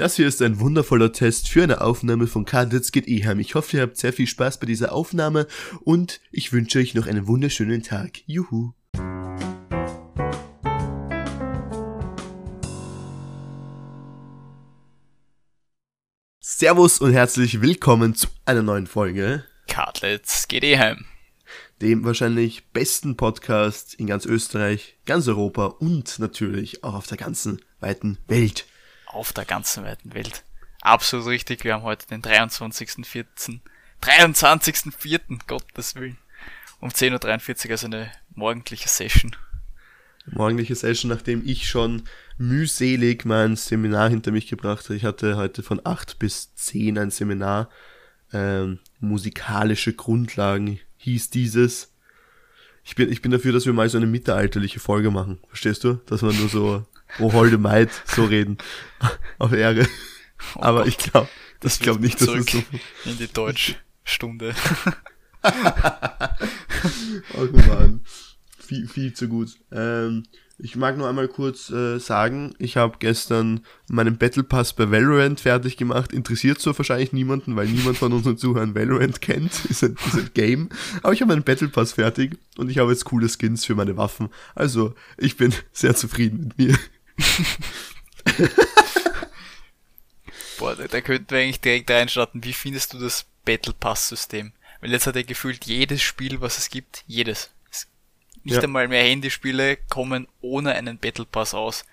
Das hier ist ein wundervoller Test für eine Aufnahme von Kadets geht Eheim. Ich hoffe, ihr habt sehr viel Spaß bei dieser Aufnahme und ich wünsche euch noch einen wunderschönen Tag. Juhu. Servus und herzlich willkommen zu einer neuen Folge. Kadlets geht Eheim. Dem wahrscheinlich besten Podcast in ganz Österreich, ganz Europa und natürlich auch auf der ganzen weiten Welt auf der ganzen weiten Welt. Absolut richtig, wir haben heute den 23.04. 23.04. Gottes Willen. Um 10.43 Uhr, also eine morgendliche Session. Morgendliche Session, nachdem ich schon mühselig mein Seminar hinter mich gebracht habe. Ich hatte heute von 8 bis 10 ein Seminar. Ähm, musikalische Grundlagen hieß dieses. Ich bin, ich bin dafür, dass wir mal so eine mittelalterliche Folge machen. Verstehst du? Dass man nur so oh holde Maid, so reden. Auf Ehre. Oh Aber Gott. ich glaube, das ich glaube nicht, dass es so. In die Deutschstunde. oh Mann. Viel, viel zu gut. Ähm, ich mag nur einmal kurz äh, sagen, ich habe gestern meinen Battle Pass bei Valorant fertig gemacht. Interessiert so wahrscheinlich niemanden, weil niemand von unseren Zuhörern Valorant kennt. ist, ein, ist ein Game. Aber ich habe meinen Battle Pass fertig und ich habe jetzt coole Skins für meine Waffen. Also, ich bin sehr zufrieden mit mir. Boah, da, da könnten wir eigentlich direkt reinstarten. Wie findest du das Battle Pass System? Weil jetzt hat er gefühlt jedes Spiel, was es gibt, jedes. Nicht ja. einmal mehr Handyspiele kommen ohne einen Battle Pass aus.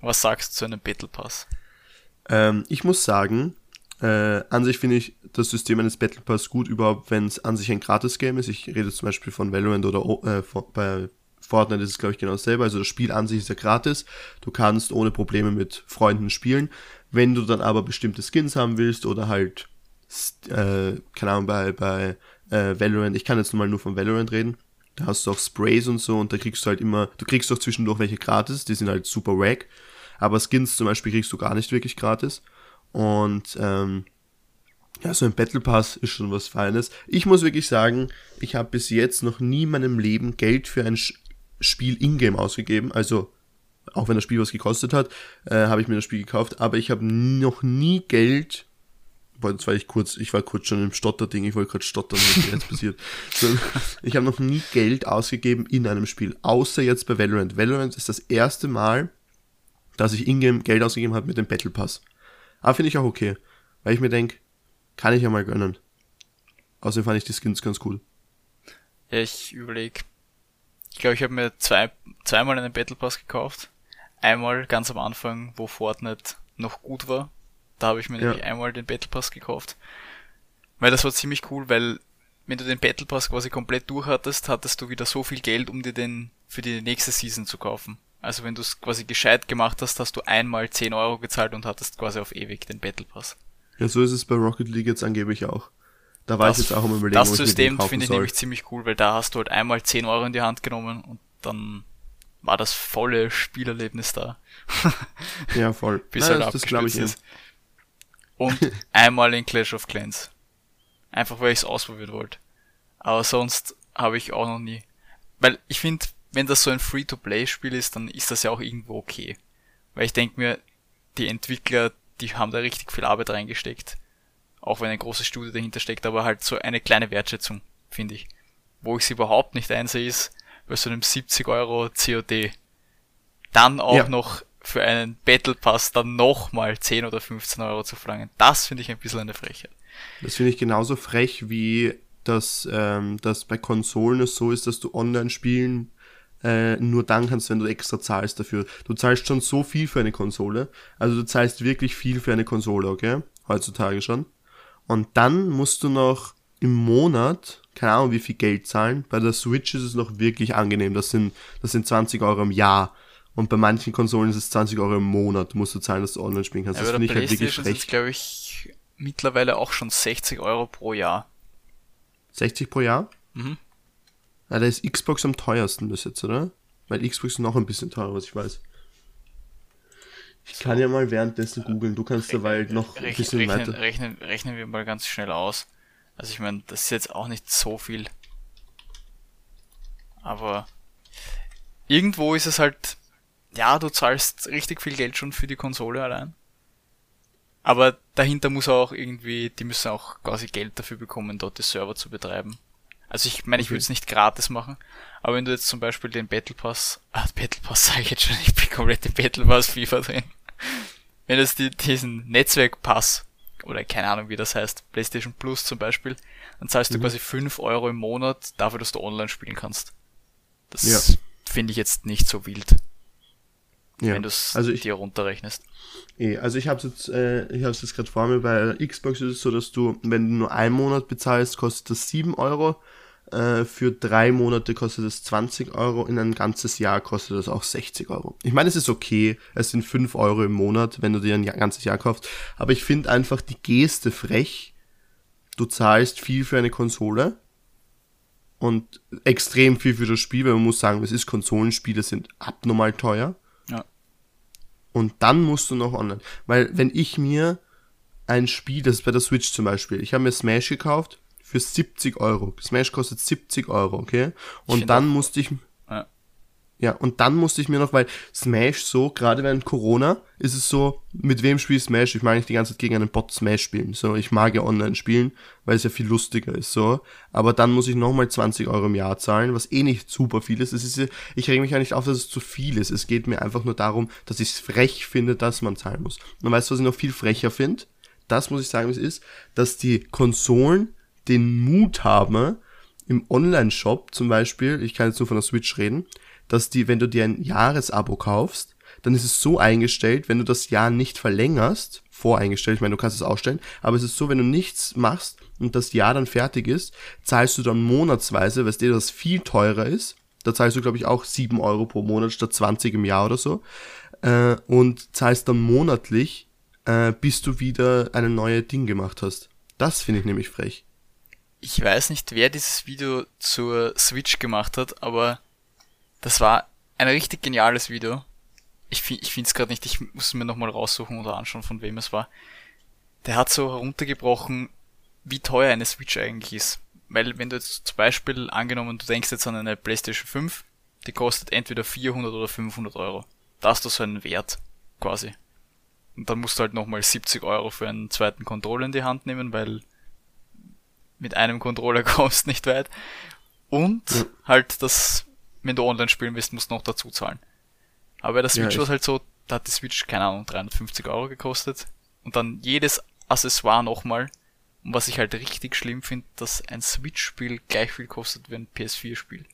Was sagst du zu einem Battle Pass? Ähm, ich muss sagen, äh, an sich finde ich das System eines Battle Pass gut, überhaupt wenn es an sich ein Gratis-Game ist. Ich rede zum Beispiel von Valorant oder äh, bei Fortnite ist es, glaube ich, genau dasselbe. Also das Spiel an sich ist ja gratis. Du kannst ohne Probleme mit Freunden spielen. Wenn du dann aber bestimmte Skins haben willst oder halt, äh, keine Ahnung, bei, bei äh, Valorant, ich kann jetzt mal nur von Valorant reden, da hast du auch Sprays und so und da kriegst du halt immer, du kriegst doch zwischendurch welche gratis, die sind halt super wack. Aber Skins zum Beispiel kriegst du gar nicht wirklich gratis. Und ähm, ja, so ein Battle Pass ist schon was Feines. Ich muss wirklich sagen, ich habe bis jetzt noch nie in meinem Leben Geld für ein Spiel in-game ausgegeben. Also, auch wenn das Spiel was gekostet hat, äh, habe ich mir das Spiel gekauft. Aber ich habe noch nie Geld. Boah, jetzt war ich kurz, ich war kurz schon im Stotterding, ich wollte gerade stottern, was jetzt passiert. So, ich habe noch nie Geld ausgegeben in einem Spiel, außer jetzt bei Valorant. Valorant ist das erste Mal, dass ich in-game Geld ausgegeben habe mit dem Battle Pass. Aber finde ich auch okay, weil ich mir denke, kann ich ja mal gönnen. Außerdem fand ich die Skins ganz cool. Ja, ich überlege, ich glaube, ich habe mir zwei, zweimal einen Battle Pass gekauft. Einmal ganz am Anfang, wo Fortnite noch gut war. Da habe ich mir ja. nämlich einmal den Battle Pass gekauft. Weil das war ziemlich cool, weil wenn du den Battle Pass quasi komplett durch hattest, hattest du wieder so viel Geld, um dir den für die nächste Season zu kaufen. Also wenn du es quasi gescheit gemacht hast, hast du einmal 10 Euro gezahlt und hattest quasi auf ewig den Battle Pass. Ja, so ist es bei Rocket League jetzt angeblich auch. Da war das, ich jetzt auch im Überlegen, Das System finde ich nämlich ziemlich cool, weil da hast du halt einmal 10 Euro in die Hand genommen und dann war das volle Spielerlebnis da. ja, voll. Bis Nein, halt das glaube ich ist. Und einmal in Clash of Clans. Einfach weil ich es ausprobieren wollte. Aber sonst habe ich auch noch nie. Weil ich finde, wenn das so ein Free-to-Play-Spiel ist, dann ist das ja auch irgendwo okay. Weil ich denke mir, die Entwickler, die haben da richtig viel Arbeit reingesteckt auch wenn ein großes Studio dahinter steckt, aber halt so eine kleine Wertschätzung, finde ich. Wo ich sie überhaupt nicht einsehe, ist bei so einem 70 Euro COD. Dann auch ja. noch für einen Battle Pass dann nochmal 10 oder 15 Euro zu verlangen. Das finde ich ein bisschen eine Frechheit. Das finde ich genauso frech, wie dass, ähm, dass bei Konsolen es so ist, dass du online spielen äh, nur dann kannst, wenn du extra zahlst dafür. Du zahlst schon so viel für eine Konsole. Also du zahlst wirklich viel für eine Konsole, okay? Heutzutage schon. Und dann musst du noch im Monat, keine Ahnung wie viel Geld zahlen. Bei der Switch ist es noch wirklich angenehm. Das sind, das sind 20 Euro im Jahr. Und bei manchen Konsolen ist es 20 Euro im Monat, musst du zahlen, dass du online spielen kannst. Ja, das finde ich halt wirklich schlecht. Das ist, glaube ich, mittlerweile auch schon 60 Euro pro Jahr. 60 pro Jahr? Mhm. Ja, da ist Xbox am teuersten bis jetzt, oder? Weil Xbox ist noch ein bisschen teurer, was ich weiß. Ich so. kann ja mal währenddessen googeln, du kannst dabei noch ein bisschen rechnen, weiter. Rechnen, rechnen wir mal ganz schnell aus. Also ich meine, das ist jetzt auch nicht so viel. Aber irgendwo ist es halt, ja, du zahlst richtig viel Geld schon für die Konsole allein. Aber dahinter muss auch irgendwie, die müssen auch quasi Geld dafür bekommen, dort die Server zu betreiben. Also ich meine, ich würde es nicht gratis machen, aber wenn du jetzt zum Beispiel den Battle Pass, ah, Battle Pass sage ich jetzt schon, ich bin komplett im Battle Pass FIFA drin. Wenn du jetzt die, diesen Netzwerkpass, oder keine Ahnung wie das heißt, PlayStation Plus zum Beispiel, dann zahlst du Mhm. quasi 5 Euro im Monat dafür, dass du online spielen kannst. Das Ja. finde ich jetzt nicht so wild, Ja. wenn du es Also ich, dir runterrechnest. eh, also ich habe jetzt, äh, ich habe es jetzt gerade vor mir. Bei Xbox ist es so, dass du, wenn du nur einen Monat bezahlst, kostet das 7 Euro. Äh, für drei Monate kostet es 20 Euro. In ein ganzes Jahr kostet das auch 60 Euro. Ich meine, es ist okay. Es sind 5 Euro im Monat, wenn du dir ein ganzes Jahr kaufst. Aber ich finde einfach die Geste frech. Du zahlst viel für eine Konsole und extrem viel für das Spiel, weil man muss sagen, es ist Konsolenspiele sind abnormal teuer. Ja. Und dann musst du noch online. Weil wenn ich mir ein Spiel, das ist bei der Switch zum Beispiel, ich habe mir Smash gekauft für 70 Euro. Smash kostet 70 Euro, okay? Und dann musste ich, Ja. ja, und dann musste ich mir noch, weil Smash so, gerade während Corona, ist es so, mit wem spiele ich Smash? Ich mag nicht die ganze Zeit gegen einen Bot Smash spielen. So, ich mag ja online spielen, weil es ja viel lustiger ist, so. Aber dann muss ich nochmal 20 Euro im Jahr zahlen, was eh nicht super viel ist. Es ist ich reg mich ja nicht auf, dass es zu viel ist. Es geht mir einfach nur darum, dass ich es frech finde, dass man zahlen muss. Und weißt du, was ich noch viel frecher finde? Das muss ich sagen, wie es ist, dass die Konsolen den Mut haben, im Online-Shop zum Beispiel, ich kann jetzt nur von der Switch reden, dass die, wenn du dir ein Jahresabo kaufst, dann ist es so eingestellt, wenn du das Jahr nicht verlängerst, voreingestellt, ich meine, du kannst es ausstellen, aber es ist so, wenn du nichts machst und das Jahr dann fertig ist, zahlst du dann monatsweise, weißt du, das viel teurer ist, da zahlst du, glaube ich, auch 7 Euro pro Monat statt 20 im Jahr oder so, äh, und zahlst dann monatlich, äh, bis du wieder eine neue Ding gemacht hast. Das finde ich nämlich frech. Ich weiß nicht, wer dieses Video zur Switch gemacht hat, aber das war ein richtig geniales Video. Ich, fi- ich finde es gerade nicht, ich muss mir nochmal raussuchen oder anschauen, von wem es war. Der hat so heruntergebrochen, wie teuer eine Switch eigentlich ist. Weil wenn du jetzt zum Beispiel angenommen, du denkst jetzt an eine PlayStation 5, die kostet entweder 400 oder 500 Euro. Da hast du so einen Wert, quasi. Und dann musst du halt nochmal 70 Euro für einen zweiten Controller in die Hand nehmen, weil mit einem Controller kommst nicht weit. Und Ja. halt das, wenn du online spielen willst, musst du noch dazu zahlen. Aber bei der Switch Ja, war es halt so, da hat die Switch, keine Ahnung, 350 Euro gekostet. Und dann jedes Accessoire nochmal. Und was ich halt richtig schlimm finde, dass ein Switch-Spiel gleich viel kostet wie ein PS4-Spiel.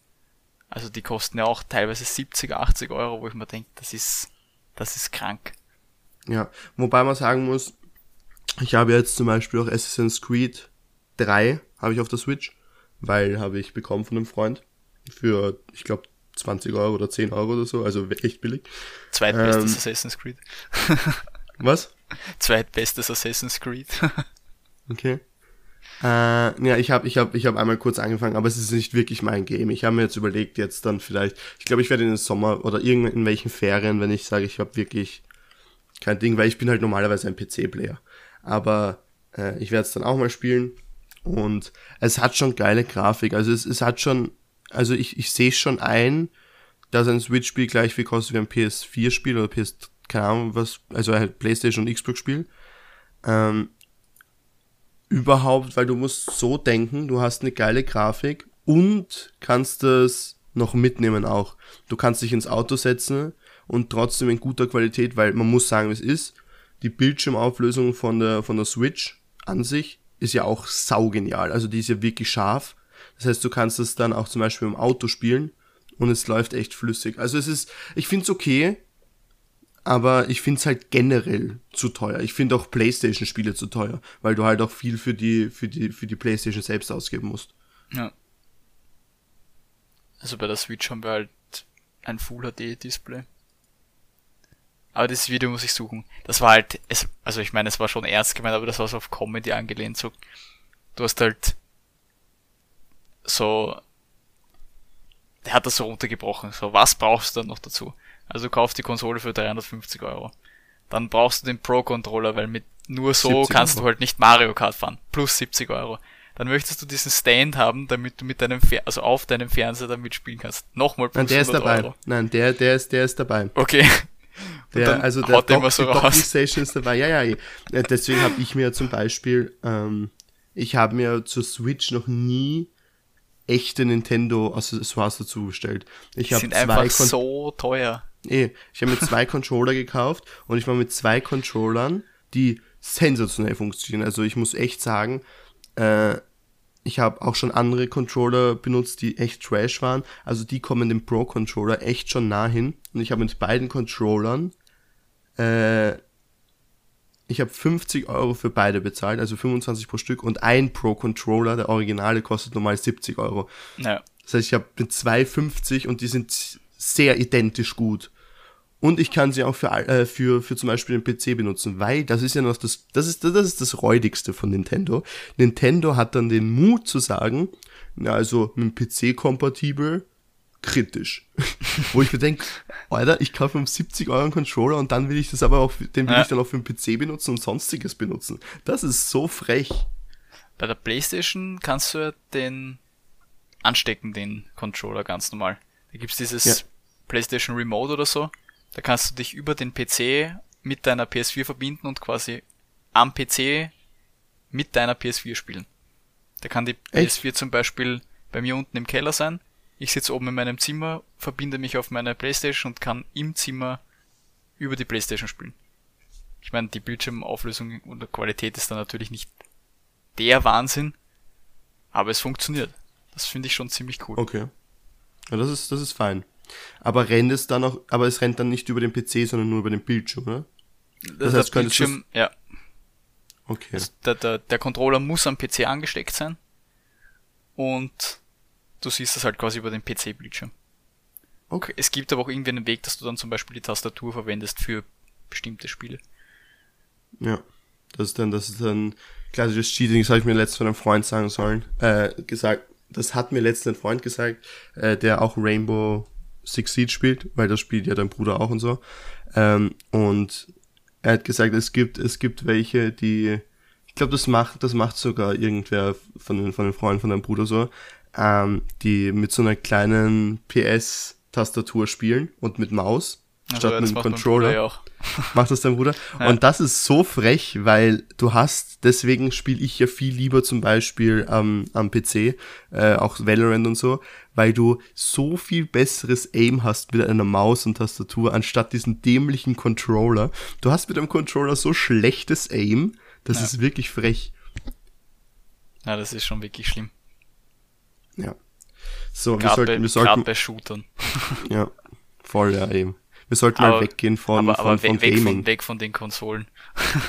Also die kosten ja auch teilweise 70, 80 Euro, wo ich mir denke, das ist, das ist krank. Ja, wobei man sagen muss, ich habe jetzt zum Beispiel auch Assassin's Creed 3 habe ich auf der Switch, weil habe ich bekommen von einem Freund für, ich glaube, 20 Euro oder 10 Euro oder so, also echt billig. Zweitbestes Ähm. Assassin's Creed. Was? Zweitbestes Assassin's Creed. Okay. Äh, ja, ich habe ich hab, ich hab einmal kurz angefangen, aber es ist nicht wirklich mein Game. Ich habe mir jetzt überlegt, jetzt dann vielleicht, ich glaube, ich werde in den Sommer oder in welchen Ferien, wenn ich sage, ich habe wirklich kein Ding, weil ich bin halt normalerweise ein PC-Player. Aber äh, ich werde es dann auch mal spielen und es hat schon geile Grafik. Also es, es hat schon, also ich, ich sehe schon ein, dass ein Switch-Spiel gleich viel kostet wie ein PS4-Spiel oder PS, keine Ahnung was, also halt Playstation und Xbox-Spiel. Ähm, überhaupt, weil du musst so denken, du hast eine geile Grafik und kannst das noch mitnehmen auch. Du kannst dich ins Auto setzen und trotzdem in guter Qualität, weil man muss sagen, es ist, die Bildschirmauflösung von der, von der Switch an sich ist ja auch saugenial. Also die ist ja wirklich scharf. Das heißt, du kannst es dann auch zum Beispiel im Auto spielen und es läuft echt flüssig. Also es ist, ich finde es okay, aber ich finde es halt generell zu teuer. Ich finde auch Playstation-Spiele zu teuer, weil du halt auch viel für die, für die, für die Playstation selbst ausgeben musst. Ja. Also bei der Switch haben wir halt ein Full HD Display. Aber das Video muss ich suchen. Das war halt, es, also ich meine, es war schon ernst gemeint, aber das war so auf Comedy angelehnt. So, du hast halt so, der hat das so runtergebrochen. So, was brauchst du dann noch dazu? Also kauf die Konsole für 350 Euro. Dann brauchst du den Pro-Controller, weil mit nur so 70 kannst Euro. du halt nicht Mario Kart fahren. Plus 70 Euro. Dann möchtest du diesen Stand haben, damit du mit deinem, Fer also auf deinem Fernseher damit spielen kannst. Nochmal plus Nein, der ist 100 dabei. Euro. Nein, der, der ist, der ist dabei. Okay. Der, also der Dock, so Docking Station ist dabei. Ja, ja, ja. Äh, deswegen habe ich mir zum Beispiel, ähm, ich habe mir zur Switch noch nie echte Nintendo Accessoires dazu bestellt. Ich Die sind einfach Kon so teuer. Eh, ich habe mir zwei Controller gekauft und ich war mit zwei Controllern, die sensationell funktionieren. Also ich muss echt sagen, äh, ich habe auch schon andere Controller benutzt, die echt trash waren. Also die kommen dem Pro-Controller echt schon nah hin. Und ich habe mit beiden Controllern, äh, ich habe 50 Euro für beide bezahlt, also 25 pro Stück. Und ein Pro-Controller, der Originale, kostet normal 70 Euro. Ja. Das heißt, ich habe mit 2,50 und die sind sehr identisch gut. Und ich kann sie auch für, äh, für, für zum Beispiel den PC benutzen, weil das ist ja noch das, das ist, das ist das Räudigste von Nintendo. Nintendo hat dann den Mut zu sagen, na, also mit dem PC kompatibel, kritisch. Wo ich mir denke, Alter, ich kaufe um 70 Euro einen Controller und dann will ich das aber auch, den will ja. ich dann auch für den PC benutzen und sonstiges benutzen. Das ist so frech. Bei der Playstation kannst du ja den anstecken, den Controller ganz normal. Da gibt's dieses ja. PlayStation Remote oder so. Da kannst du dich über den PC mit deiner PS4 verbinden und quasi am PC mit deiner PS4 spielen. Da kann die PS4 zum Beispiel bei mir unten im Keller sein. Ich sitze oben in meinem Zimmer, verbinde mich auf meine Playstation und kann im Zimmer über die Playstation spielen. Ich meine, die Bildschirmauflösung und Qualität ist da natürlich nicht der Wahnsinn, aber es funktioniert. Das finde ich schon ziemlich cool. Okay. Ja, das ist, das ist fein. Aber rennt es dann auch, aber es rennt dann nicht über den PC, sondern nur über den Bildschirm, oder? Das, das heißt, Bildschirm, ja. Okay. Also der, der, der Controller muss am PC angesteckt sein. Und du siehst das halt quasi über den PC-Bildschirm. Okay. Es gibt aber auch irgendwie einen Weg, dass du dann zum Beispiel die Tastatur verwendest für bestimmte Spiele. Ja. Das ist dann, das ist dann klassisches Cheating, das habe ich mir letztens von einem Freund sagen sollen, äh, gesagt, das hat mir letztens ein Freund gesagt, äh, der auch Rainbow Six Siege spielt, weil das spielt ja dein Bruder auch und so. Ähm, und er hat gesagt, es gibt, es gibt welche, die, ich glaube, das macht, das macht sogar irgendwer von den, von den Freunden von deinem Bruder so, ähm, die mit so einer kleinen PS-Tastatur spielen und mit Maus also statt mit dem Controller. Ja macht das dein Bruder? Ja. Und das ist so frech, weil du hast, deswegen spiele ich ja viel lieber zum Beispiel ähm, am PC, äh, auch Valorant und so, weil du so viel besseres Aim hast mit einer Maus und Tastatur, anstatt diesen dämlichen Controller. Du hast mit dem Controller so schlechtes Aim, das ja. ist wirklich frech. Ja, das ist schon wirklich schlimm. Ja. So, wir sollten, wir sollten. bei Shootern. ja, voll, ja, eben. Wir sollten aber, mal weggehen von, aber, aber von, von weg Gaming. Von, weg von den Konsolen.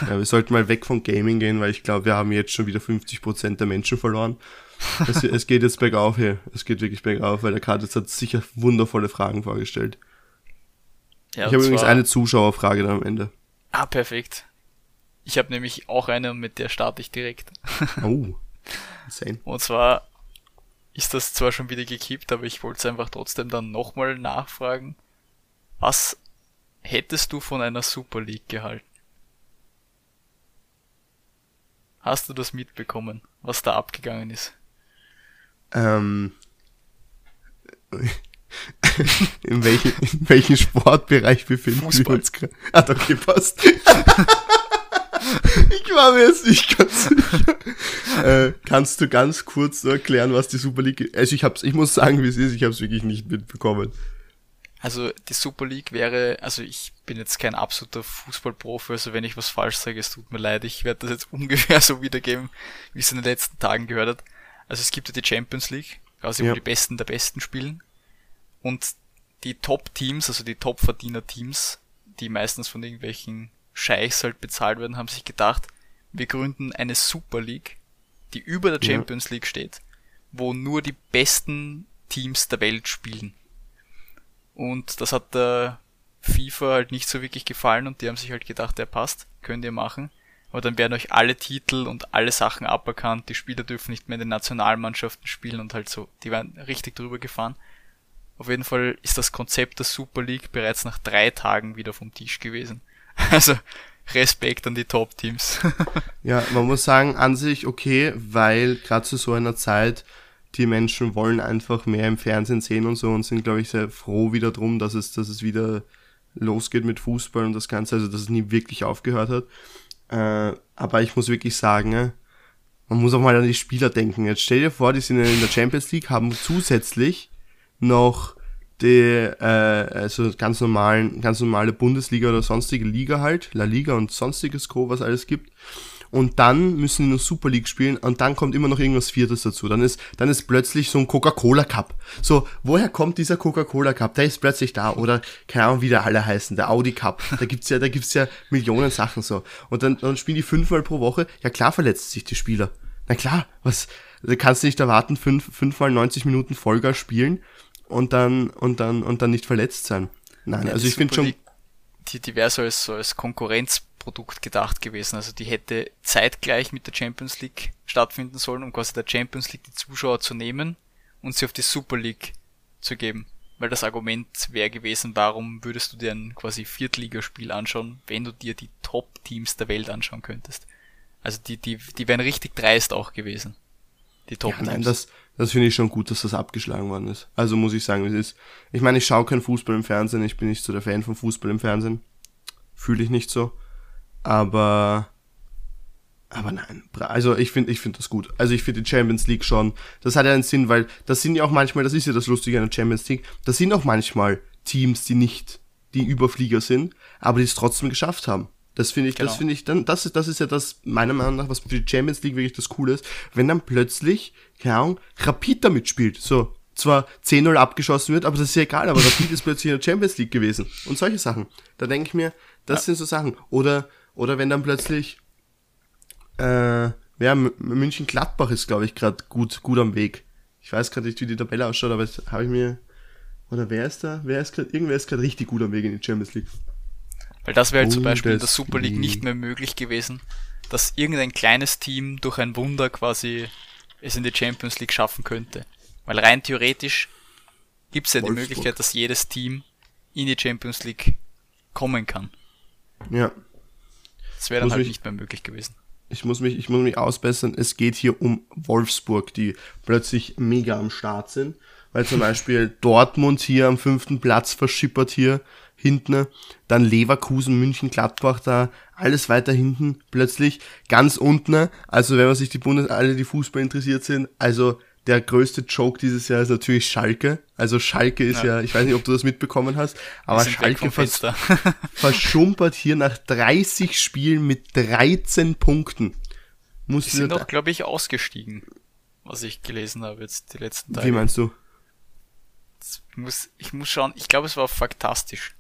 ja, wir sollten mal weg von Gaming gehen, weil ich glaube, wir haben jetzt schon wieder 50% der Menschen verloren. Es, es, geht jetzt bergauf hier. Es geht wirklich bergauf, weil der Kartitz hat sicher wundervolle Fragen vorgestellt. Ja, ich habe übrigens eine Zuschauerfrage dann am Ende. Ah, perfekt. Ich habe nämlich auch eine und mit der starte ich direkt. Oh. Insane. Und zwar ist das zwar schon wieder gekippt, aber ich wollte es einfach trotzdem dann nochmal nachfragen. Was hättest du von einer Super League gehalten? Hast du das mitbekommen, was da abgegangen ist? Ähm, in, welchen, in welchem Sportbereich befinden Fußball. wir uns gerade? Ah, okay, passt. ich war mir jetzt nicht ganz sicher. Äh, kannst du ganz kurz erklären, was die Super League ist? Also ich hab's, ich muss sagen, wie es ist, ich habe es wirklich nicht mitbekommen. Also die Super League wäre, also ich bin jetzt kein absoluter Fußballprofi, also wenn ich was falsch sage, es tut mir leid, ich werde das jetzt ungefähr so wiedergeben, wie es in den letzten Tagen gehört hat. Also es gibt ja die Champions League, also ja. wo die Besten der Besten spielen. Und die Top-Teams, also die Top-Verdiener-Teams, die meistens von irgendwelchen Scheichs halt bezahlt werden, haben sich gedacht, wir gründen eine Super League, die über der Champions ja. League steht, wo nur die besten Teams der Welt spielen. Und das hat der FIFA halt nicht so wirklich gefallen und die haben sich halt gedacht, der passt, könnt ihr machen. Aber dann werden euch alle Titel und alle Sachen aberkannt, die Spieler dürfen nicht mehr in den Nationalmannschaften spielen und halt so, die werden richtig drüber gefahren. Auf jeden Fall ist das Konzept der Super League bereits nach drei Tagen wieder vom Tisch gewesen. Also Respekt an die Top-Teams. ja, man muss sagen, an sich okay, weil gerade zu so einer Zeit die Menschen wollen einfach mehr im Fernsehen sehen und so und sind, glaube ich, sehr froh wieder drum, dass es, dass es wieder losgeht mit Fußball und das Ganze, also dass es nie wirklich aufgehört hat. Äh, aber ich muss wirklich sagen, äh, man muss auch mal an die Spieler denken. Jetzt stell dir vor, die sind in der Champions League, haben zusätzlich noch die, äh, also ganz normalen, ganz normale Bundesliga oder sonstige Liga halt, La Liga und sonstiges Co, was alles gibt und dann müssen die nur Super League spielen und dann kommt immer noch irgendwas Viertes dazu. Dann ist, dann ist plötzlich so ein Coca-Cola Cup. So, woher kommt dieser Coca-Cola Cup? Der ist plötzlich da oder keine Ahnung, wie der alle heißen, der Audi Cup. Da gibt's ja, da gibt's ja Millionen Sachen so. Und dann, dann spielen die fünfmal pro Woche. Ja klar verletzt sich die Spieler. Na klar, was, da kannst du nicht erwarten, fünf, fünfmal 90 Minuten Vollgas spielen und dann, und dann, und dann nicht verletzt sein. Nein, ja, also ich finde schon. Die, die so als, so als Konkurrenz Produkt gedacht gewesen. Also die hätte zeitgleich mit der Champions League stattfinden sollen, um quasi der Champions League die Zuschauer zu nehmen und sie auf die Super League zu geben. Weil das Argument wäre gewesen, warum würdest du dir ein quasi Viertligaspiel anschauen, wenn du dir die Top-Teams der Welt anschauen könntest. Also die, die, die wären richtig dreist auch gewesen. Die Top-Teams. Ja, nein, das, das finde ich schon gut, dass das abgeschlagen worden ist. Also muss ich sagen, es ist. Ich meine, ich schaue kein Fußball im Fernsehen, ich bin nicht so der Fan von Fußball im Fernsehen. Fühle ich nicht so. Aber aber nein, also ich finde ich finde das gut. Also ich finde die Champions League schon, das hat ja einen Sinn, weil das sind ja auch manchmal, das ist ja das Lustige an der Champions League, das sind auch manchmal Teams, die nicht die Überflieger sind, aber die es trotzdem geschafft haben. Das finde ich, genau. das finde ich dann, das ist, das ist ja das, meiner Meinung nach, was für die Champions League wirklich das Coole ist, wenn dann plötzlich, keine Ahnung, Rapid da mitspielt. So, zwar 10-0 abgeschossen wird, aber das ist ja egal, aber Rapid ist plötzlich in der Champions League gewesen. Und solche Sachen. Da denke ich mir, das ja. sind so Sachen. Oder, oder wenn dann plötzlich, äh, ja, München-Gladbach ist, glaube ich, gerade gut, gut am Weg. Ich weiß gerade nicht, wie die Tabelle ausschaut, aber habe ich mir, oder wer ist da? Wer ist gerade, irgendwer ist gerade richtig gut am Weg in die Champions League. Weil das wäre halt zum Beispiel in der Super League nicht mehr möglich gewesen, dass irgendein kleines Team durch ein Wunder quasi es in die Champions League schaffen könnte. Weil rein theoretisch gibt es ja Wolfsburg. die Möglichkeit, dass jedes Team in die Champions League kommen kann. Ja. Das wäre dann halt mich, nicht mehr möglich gewesen. Ich muss mich, ich muss mich ausbessern. Es geht hier um Wolfsburg, die plötzlich mega am Start sind. Weil zum Beispiel Dortmund hier am fünften Platz verschippert hier hinten. Dann Leverkusen, München, Gladbach da, alles weiter hinten plötzlich. Ganz unten. Also wenn man sich die Bundes, alle die Fußball interessiert sind, also der größte Joke dieses Jahr ist natürlich Schalke. Also Schalke ist ja, ja ich weiß nicht, ob du das mitbekommen hast, aber Schalke vers verschumpert hier nach 30 Spielen mit 13 Punkten. Muss die sind doch, glaube ich, ausgestiegen, was ich gelesen habe jetzt die letzten Tage. Wie meinst du? Ich muss, ich muss schauen, ich glaube, es war faktastisch.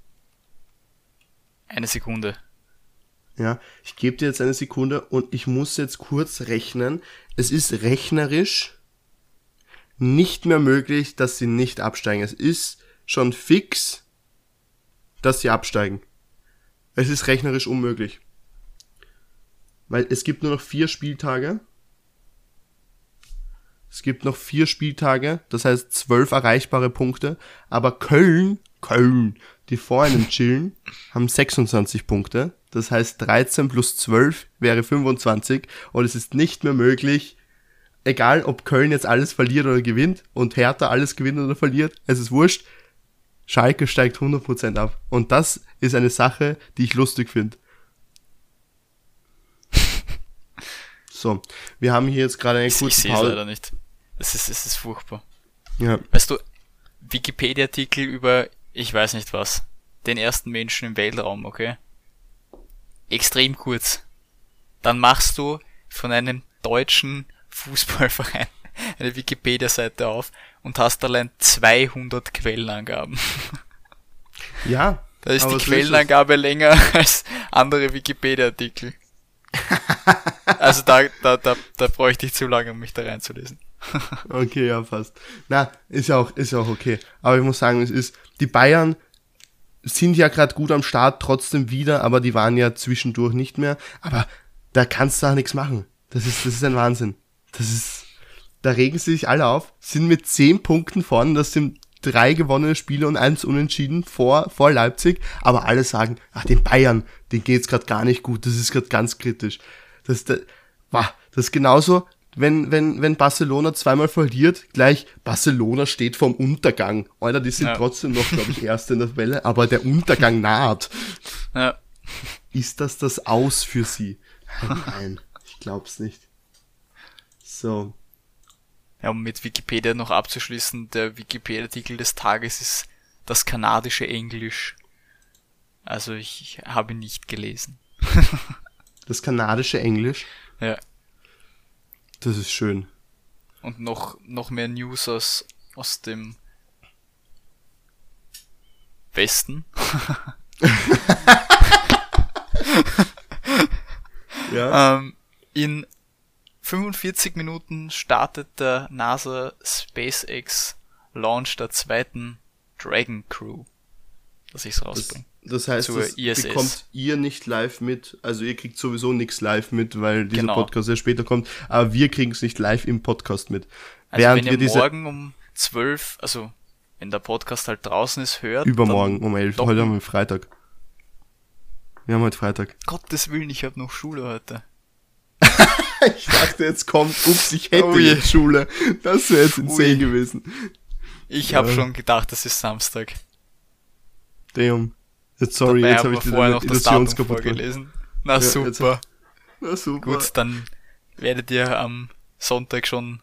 Eine Sekunde. Ja, ich gebe dir jetzt eine Sekunde und ich muss jetzt kurz rechnen. Es ist rechnerisch nicht mehr möglich, dass sie nicht absteigen. Es ist schon fix, dass sie absteigen. Es ist rechnerisch unmöglich. Weil es gibt nur noch vier Spieltage. Es gibt noch vier Spieltage, das heißt zwölf erreichbare Punkte. Aber Köln, Köln, die vor einem chillen, haben 26 Punkte. Das heißt 13 plus 12 wäre 25 und es ist nicht mehr möglich, egal ob Köln jetzt alles verliert oder gewinnt und Hertha alles gewinnt oder verliert, es ist wurscht. Schalke steigt 100% ab. Und das ist eine Sache, die ich lustig finde. so, wir haben hier jetzt gerade eine kurze ich, ich Pause. leider nicht. Es ist, es ist furchtbar. Ja. Weißt du, Wikipedia-Artikel über, ich weiß nicht was, den ersten Menschen im Weltraum, okay? Extrem kurz. Dann machst du von einem deutschen Fußballverein eine Wikipedia-Seite auf und hast allein 200 Quellenangaben. Ja. Da ist die Quellenangabe länger als andere Wikipedia-Artikel. also da, da, da, da bräuchte ich zu lange, um mich da reinzulesen. okay, ja, fast. Na, ist ja auch, ist ja auch okay. Aber ich muss sagen, es ist, die Bayern sind ja gerade gut am Start, trotzdem wieder, aber die waren ja zwischendurch nicht mehr. Aber da kannst du auch nichts machen. Das ist, das ist ein Wahnsinn. Das ist, da regen sie sich alle auf, sind mit zehn Punkten vorne, das sind drei gewonnene Spiele und eins unentschieden vor, vor Leipzig, aber alle sagen, ach, den Bayern, den geht's gerade gar nicht gut, das ist gerade ganz kritisch. Das, das, das ist genauso, wenn, wenn, wenn Barcelona zweimal verliert, gleich Barcelona steht vorm Untergang. Alter, die sind Ja. trotzdem noch, glaube ich, Erste in der Welle, aber der Untergang naht. Ja. Ist das das Aus für sie? Nein, ich glaub's nicht. So, Ja, um mit Wikipedia noch abzuschließen, der Wikipedia-Artikel des Tages ist das kanadische Englisch. Also ich, habe ihn nicht gelesen. das kanadische Englisch, Ja. das ist schön. Und noch, noch mehr News aus, aus dem Westen. Ja. Ähm, in 45 Minuten startet der NASA SpaceX Launch der zweiten Dragon Crew, dass ich's Das, rausbringe. das heißt, zur das ISS. bekommt ihr nicht live mit. Also ihr kriegt sowieso nichts live mit, weil dieser Genau. Podcast ja später kommt. Aber wir kriegen es nicht live im Podcast mit. Also Während wenn ihr morgen um 12, also wenn der Podcast halt draußen ist, hört. übermorgen um 11. doppeln- Heute haben wir Freitag. Wir haben heute Freitag. Gottes Willen, ich habe noch Schule heute. Ich dachte, jetzt kommt, ups, ich hätte Oh je. jetzt Schule. Das wäre jetzt insane Ui. gewesen. Ich habe Ja. schon gedacht, das ist Samstag. Damn. Jetzt sorry, Dabei jetzt habe ich dir vorher noch das Datum vorgelesen. Na Ja, jetzt- super. Na super. Gut, dann werdet ihr am Sonntag schon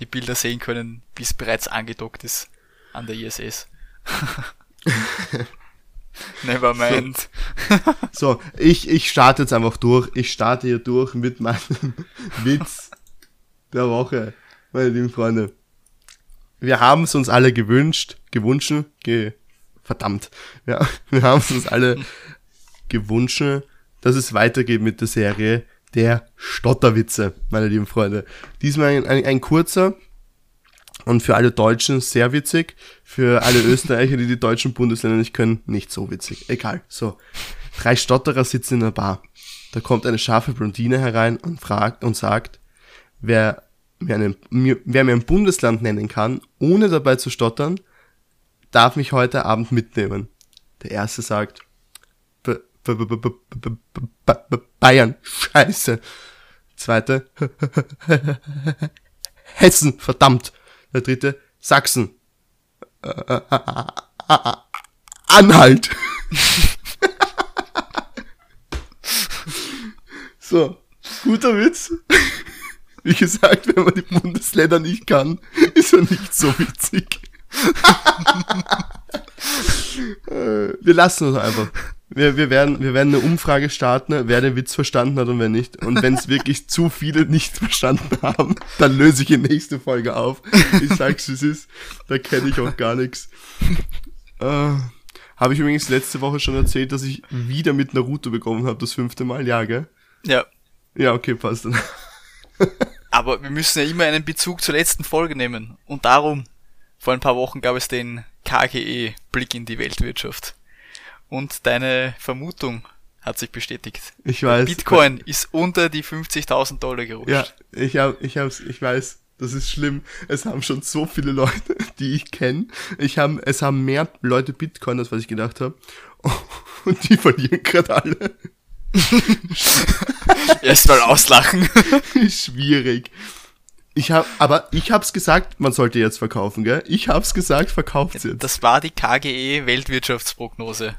die Bilder sehen können, wie es bereits angedockt ist an der ISS. Never mind. So, ich, ich starte jetzt einfach durch. Ich starte hier durch mit meinem Witz der Woche, meine lieben Freunde. Wir haben es uns alle gewünscht, gewünscht, ge, verdammt. Ja, wir haben es uns alle gewünscht, dass es weitergeht mit der Serie der Stotterwitze, meine lieben Freunde. Diesmal ein, ein, ein kurzer und für alle Deutschen sehr witzig, für alle Österreicher, die die deutschen Bundesländer nicht können, nicht so witzig. Egal. So, drei Stotterer sitzen in der Bar. Da kommt eine scharfe Blondine herein und fragt und sagt, wer mir, einen, mir, wer mir ein Bundesland nennen kann, ohne dabei zu stottern, darf mich heute Abend mitnehmen. Der erste sagt, B -b -b Bayern, scheiße. Zweite, Hessen, verdammt. Der dritte, Sachsen. Äh, äh, äh, Anhalt. so, guter Witz. Wie gesagt, wenn man die Bundesländer nicht kann, ist er nicht so witzig. Wir lassen es einfach. Wir, wir, werden, wir werden eine Umfrage starten, wer den Witz verstanden hat und wer nicht. Und wenn es wirklich zu viele nicht verstanden haben, dann löse ich in nächste Folge auf. Ich sag's, wie es ist. Da kenne ich auch gar nichts. Äh, habe ich übrigens letzte Woche schon erzählt, dass ich wieder mit Naruto bekommen habe, das fünfte Mal, ja, gell? Ja, Ja, okay, passt dann. aber wir müssen ja immer einen Bezug zur letzten Folge nehmen. Und darum, vor ein paar Wochen gab es den KGE Blick in die Weltwirtschaft. Und deine Vermutung hat sich bestätigt. Ich weiß. Bitcoin ist unter die 50.000 Dollar gerutscht. Ja, ich hab, ich hab's, ich weiß, das ist schlimm. Es haben schon so viele Leute, die ich kenne. Ich haben, es haben mehr Leute Bitcoin, als was ich gedacht habe. Und die verlieren gerade alle. Erstmal auslachen. Schwierig. Ich hab, aber ich hab's gesagt, man sollte jetzt verkaufen, gell? Ich hab's gesagt, verkauft's jetzt. Das war die KGE Weltwirtschaftsprognose.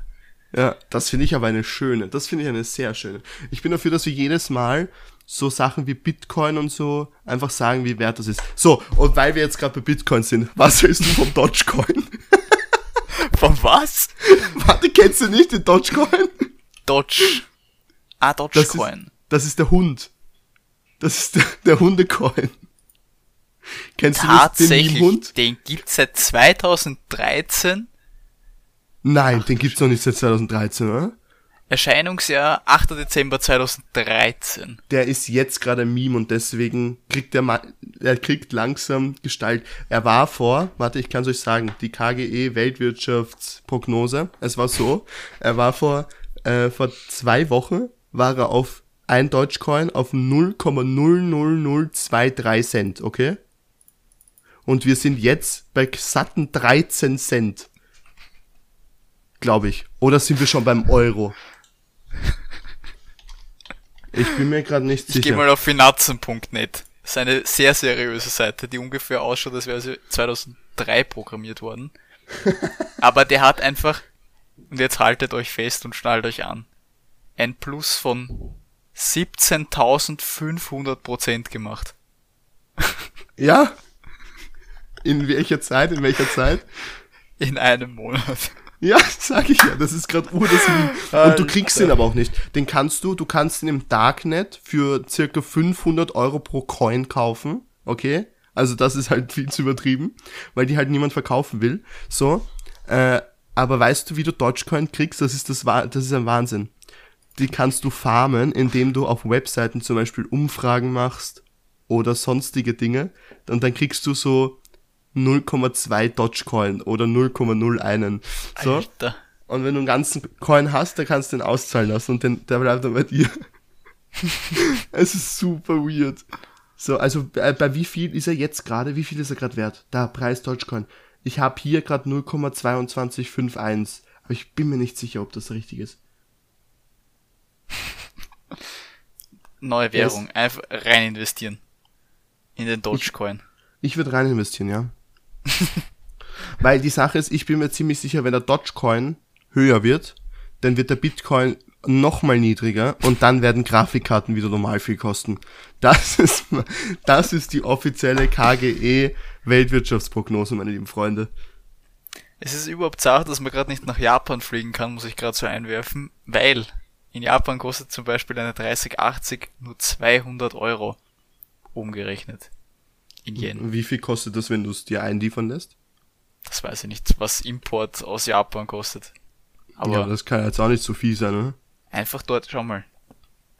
Ja, das finde ich aber eine schöne. Das finde ich eine sehr schöne. Ich bin dafür, dass wir jedes Mal so Sachen wie Bitcoin und so einfach sagen, wie wert das ist. So, und weil wir jetzt gerade bei Bitcoin sind, was hältst du vom Dogecoin? Von was? Warte, kennst du nicht den Dogecoin? Dodge. Ah, Das ist, Dogecoin. das ist der Hund. Das ist der, der Hundecoin. Kennst du nicht den Tatsächlich, Meme-Hund? den gibt's seit 2013. Nein, den gibt's noch nicht seit 2013, oder? Erscheinungsjahr 8. Dezember 2013. Der ist jetzt gerade ein Meme und deswegen kriegt der Ma er kriegt langsam Gestalt. Er war vor, warte, ich kann es euch sagen, die KGE Weltwirtschaftsprognose. Es war so, er war vor äh, vor zwei Wochen war er auf ein Deutschcoin auf 0,00023 Cent, okay? Und wir sind jetzt bei satten 13 Cent. Glaube ich. Oder sind wir schon beim Euro? Ich bin mir gerade nicht Ich sicher. gehe mal auf finanzen.net. Das ist eine sehr seriöse Seite, die ungefähr ausschaut, als wäre sie 2003 programmiert worden. Aber der hat einfach, und jetzt haltet euch fest und schnallt euch an, ein Plus von 17.500 Prozent gemacht. Ja? In welcher Zeit? In welcher Zeit? In einem Monat. Ja, sag ich ja, das ist gerade ur das Meme. Und du kriegst den aber auch nicht. Den kannst du, du kannst ihn im Darknet für circa 500 Euro pro Coin kaufen, okay? Also das ist halt viel zu übertrieben, weil die halt niemand verkaufen will. So, äh, aber weißt du, wie du Dogecoin kriegst? Das ist das, das ist ein Wahnsinn. Die kannst du farmen, indem du auf Webseiten zum Beispiel Umfragen machst oder sonstige Dinge. Und dann kriegst du so 0,2 Dogecoin oder 0,01. So. Alter. Und wenn du einen ganzen Coin hast, dann kannst du den auszahlen lassen und den, der bleibt dann bei dir. es ist super weird. So, also bei, bei wie viel ist er jetzt gerade? Wie viel ist er gerade wert? Da, Preis Dogecoin. Ich habe hier gerade 0,2251. Aber ich bin mir nicht sicher, ob das richtig ist. Neue Währung. Einfach rein investieren. In den Dogecoin. Ich, ich würde rein investieren, ja. Weil die Sache ist, ich bin mir ziemlich sicher, wenn der Dogecoin höher wird, dann wird der Bitcoin nochmal niedriger und dann werden Grafikkarten wieder normal viel kosten. Das ist, das ist die offizielle KGE Weltwirtschaftsprognose, meine lieben Freunde. Es ist überhaupt zart, dass man gerade nicht nach Japan fliegen kann, muss ich gerade so einwerfen, weil in Japan kostet zum Beispiel eine 3080 nur 200 Euro umgerechnet. In Yen. Wie viel kostet das, wenn du es dir einliefern lässt? Das weiß ich nicht, was Import aus Japan kostet. Aber ja, das kann jetzt auch nicht so viel sein, oder? Einfach dort, schau mal.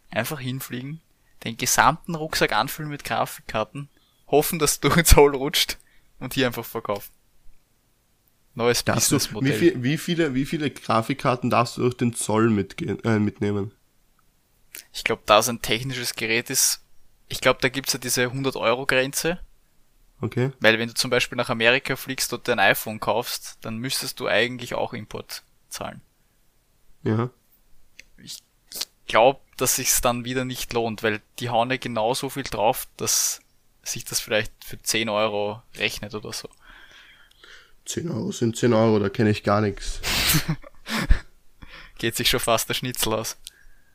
Einfach hinfliegen, den gesamten Rucksack anfüllen mit Grafikkarten, hoffen, dass du ins Zoll rutscht und hier einfach verkaufen. Neues Businessmodell. Wie, viel, wie, viele, wie viele Grafikkarten darfst du durch den Zoll mitgehen, äh, mitnehmen? Ich glaube, da es ein technisches Gerät ist, ich glaube, da gibt's ja diese 100 Euro Grenze. Okay. Weil wenn du zum Beispiel nach Amerika fliegst und dein iPhone kaufst, dann müsstest du eigentlich auch Import zahlen. Ja. Ich glaube, dass sich's dann wieder nicht lohnt, weil die hauen ja genauso viel drauf, dass sich das vielleicht für 10 Euro rechnet oder so. 10 Euro sind 10 Euro, da kenne ich gar nichts. Geht sich schon fast der Schnitzel aus.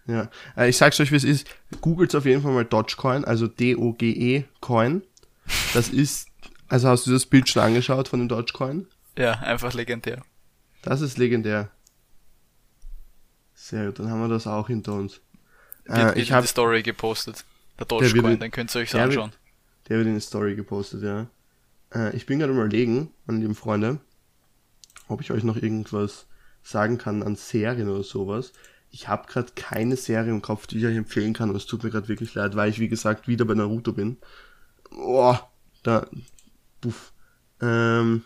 Ja, äh, ich sag's euch, wie es ist. Googelt auf jeden Fall mal Dogecoin, also D-O-G-E Coin. Das ist, also hast du das Bild schon angeschaut von dem Dogecoin? Ja, einfach legendär. Das ist legendär. Sehr gut, dann haben wir das auch hinter uns. Wird, äh, ich habe die Story gepostet. Der Dogecoin, dann könnt ihr euch der anschauen. Wird, der wird in die Story gepostet, ja. Äh, ich bin gerade überlegen, meine lieben Freunde, ob ich euch noch irgendwas sagen kann an Serien oder sowas. Ich habe gerade keine Serie im Kopf, die ich euch empfehlen kann und es tut mir gerade wirklich leid, weil ich wie gesagt wieder bei Naruto bin. Boah, da, buff. Ähm,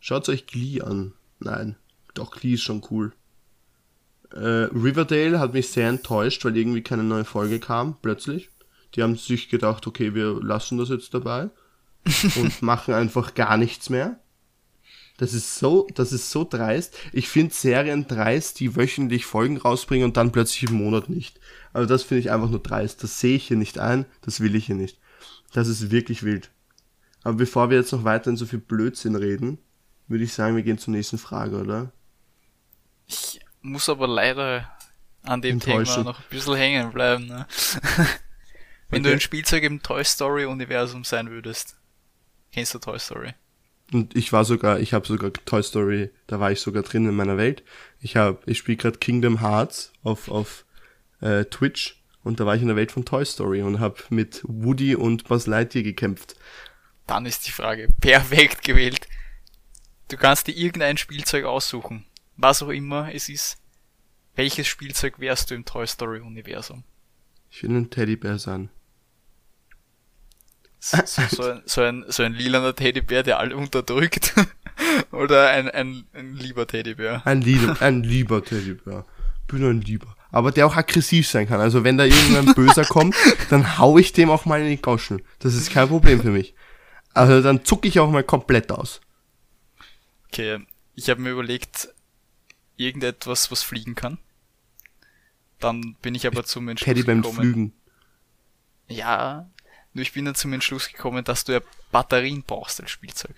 schaut euch Glee an. Nein, doch Glee ist schon cool. Äh, Riverdale hat mich sehr enttäuscht, weil irgendwie keine neue Folge kam, plötzlich. Die haben sich gedacht, okay, wir lassen das jetzt dabei und machen einfach gar nichts mehr. Das ist so, das ist so dreist. Ich finde Serien dreist, die wöchentlich Folgen rausbringen und dann plötzlich im Monat nicht. Also das finde ich einfach nur dreist. Das sehe ich hier nicht ein, das will ich hier nicht. Das ist wirklich wild. Aber bevor wir jetzt noch weiter in so viel Blödsinn reden, würde ich sagen, wir gehen zur nächsten Frage, oder? Ich muss aber leider an dem Thema noch ein bisschen hängen bleiben. Ne? Wenn okay. du ein Spielzeug im Toy Story Universum sein würdest. Kennst du Toy Story? Und ich war sogar, ich habe sogar Toy Story, da war ich sogar drin in meiner Welt. Ich habe, ich spiele gerade Kingdom Hearts auf auf äh, Twitch und da war ich in der Welt von Toy Story und habe mit Woody und Buzz Lightyear gekämpft. Dann ist die Frage perfekt gewählt. Du kannst dir irgendein Spielzeug aussuchen, was auch immer es ist. Welches Spielzeug wärst du im Toy Story Universum? Ich will ein Teddybär sein. So, so, ein, so, ein, so ein lilaner Teddybär, der alle unterdrückt. Oder ein, ein, ein lieber Teddybär. Ein, lieber, ein lieber Teddybär. Bin ein lieber. Aber der auch aggressiv sein kann. Also wenn da irgendein Böser kommt, dann hau ich dem auch mal in die Goschen. Das ist kein Problem für mich. Also dann zucke ich auch mal komplett aus. Okay, ich habe mir überlegt, irgendetwas, was fliegen kann. Dann bin ich aber zum Entschluss Teddy beim Flügen. Ja, Nur ich bin dann zum Entschluss gekommen, dass du ja Batterien brauchst als Spielzeug.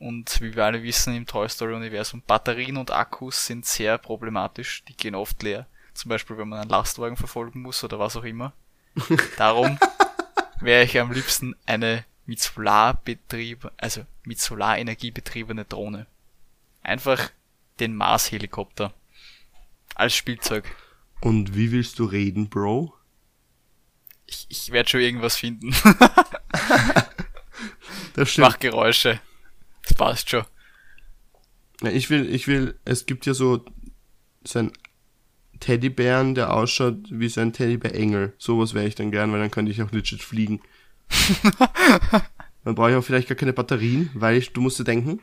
Und wie wir alle wissen im Toy Story Universum, Batterien und Akkus sind sehr problematisch. Die gehen oft leer. Zum Beispiel, wenn man einen Lastwagen verfolgen muss oder was auch immer. Darum wäre ich am liebsten eine mit Solarbetrieb, also mit Solarenergie betriebene Drohne. Einfach den Mars-Helikopter. Als Spielzeug. Und wie willst du reden, Bro? Ich, ich werde schon irgendwas finden. Das stimmt. mach Geräusche. Das passt schon. Ja, ich will, ich will, es gibt ja so, so einen Teddybären, der ausschaut wie so ein Teddybär-Engel. Sowas wäre ich dann gern, weil dann könnte ich auch legit fliegen. dann brauche ich auch vielleicht gar keine Batterien, weil ich, du musst dir denken,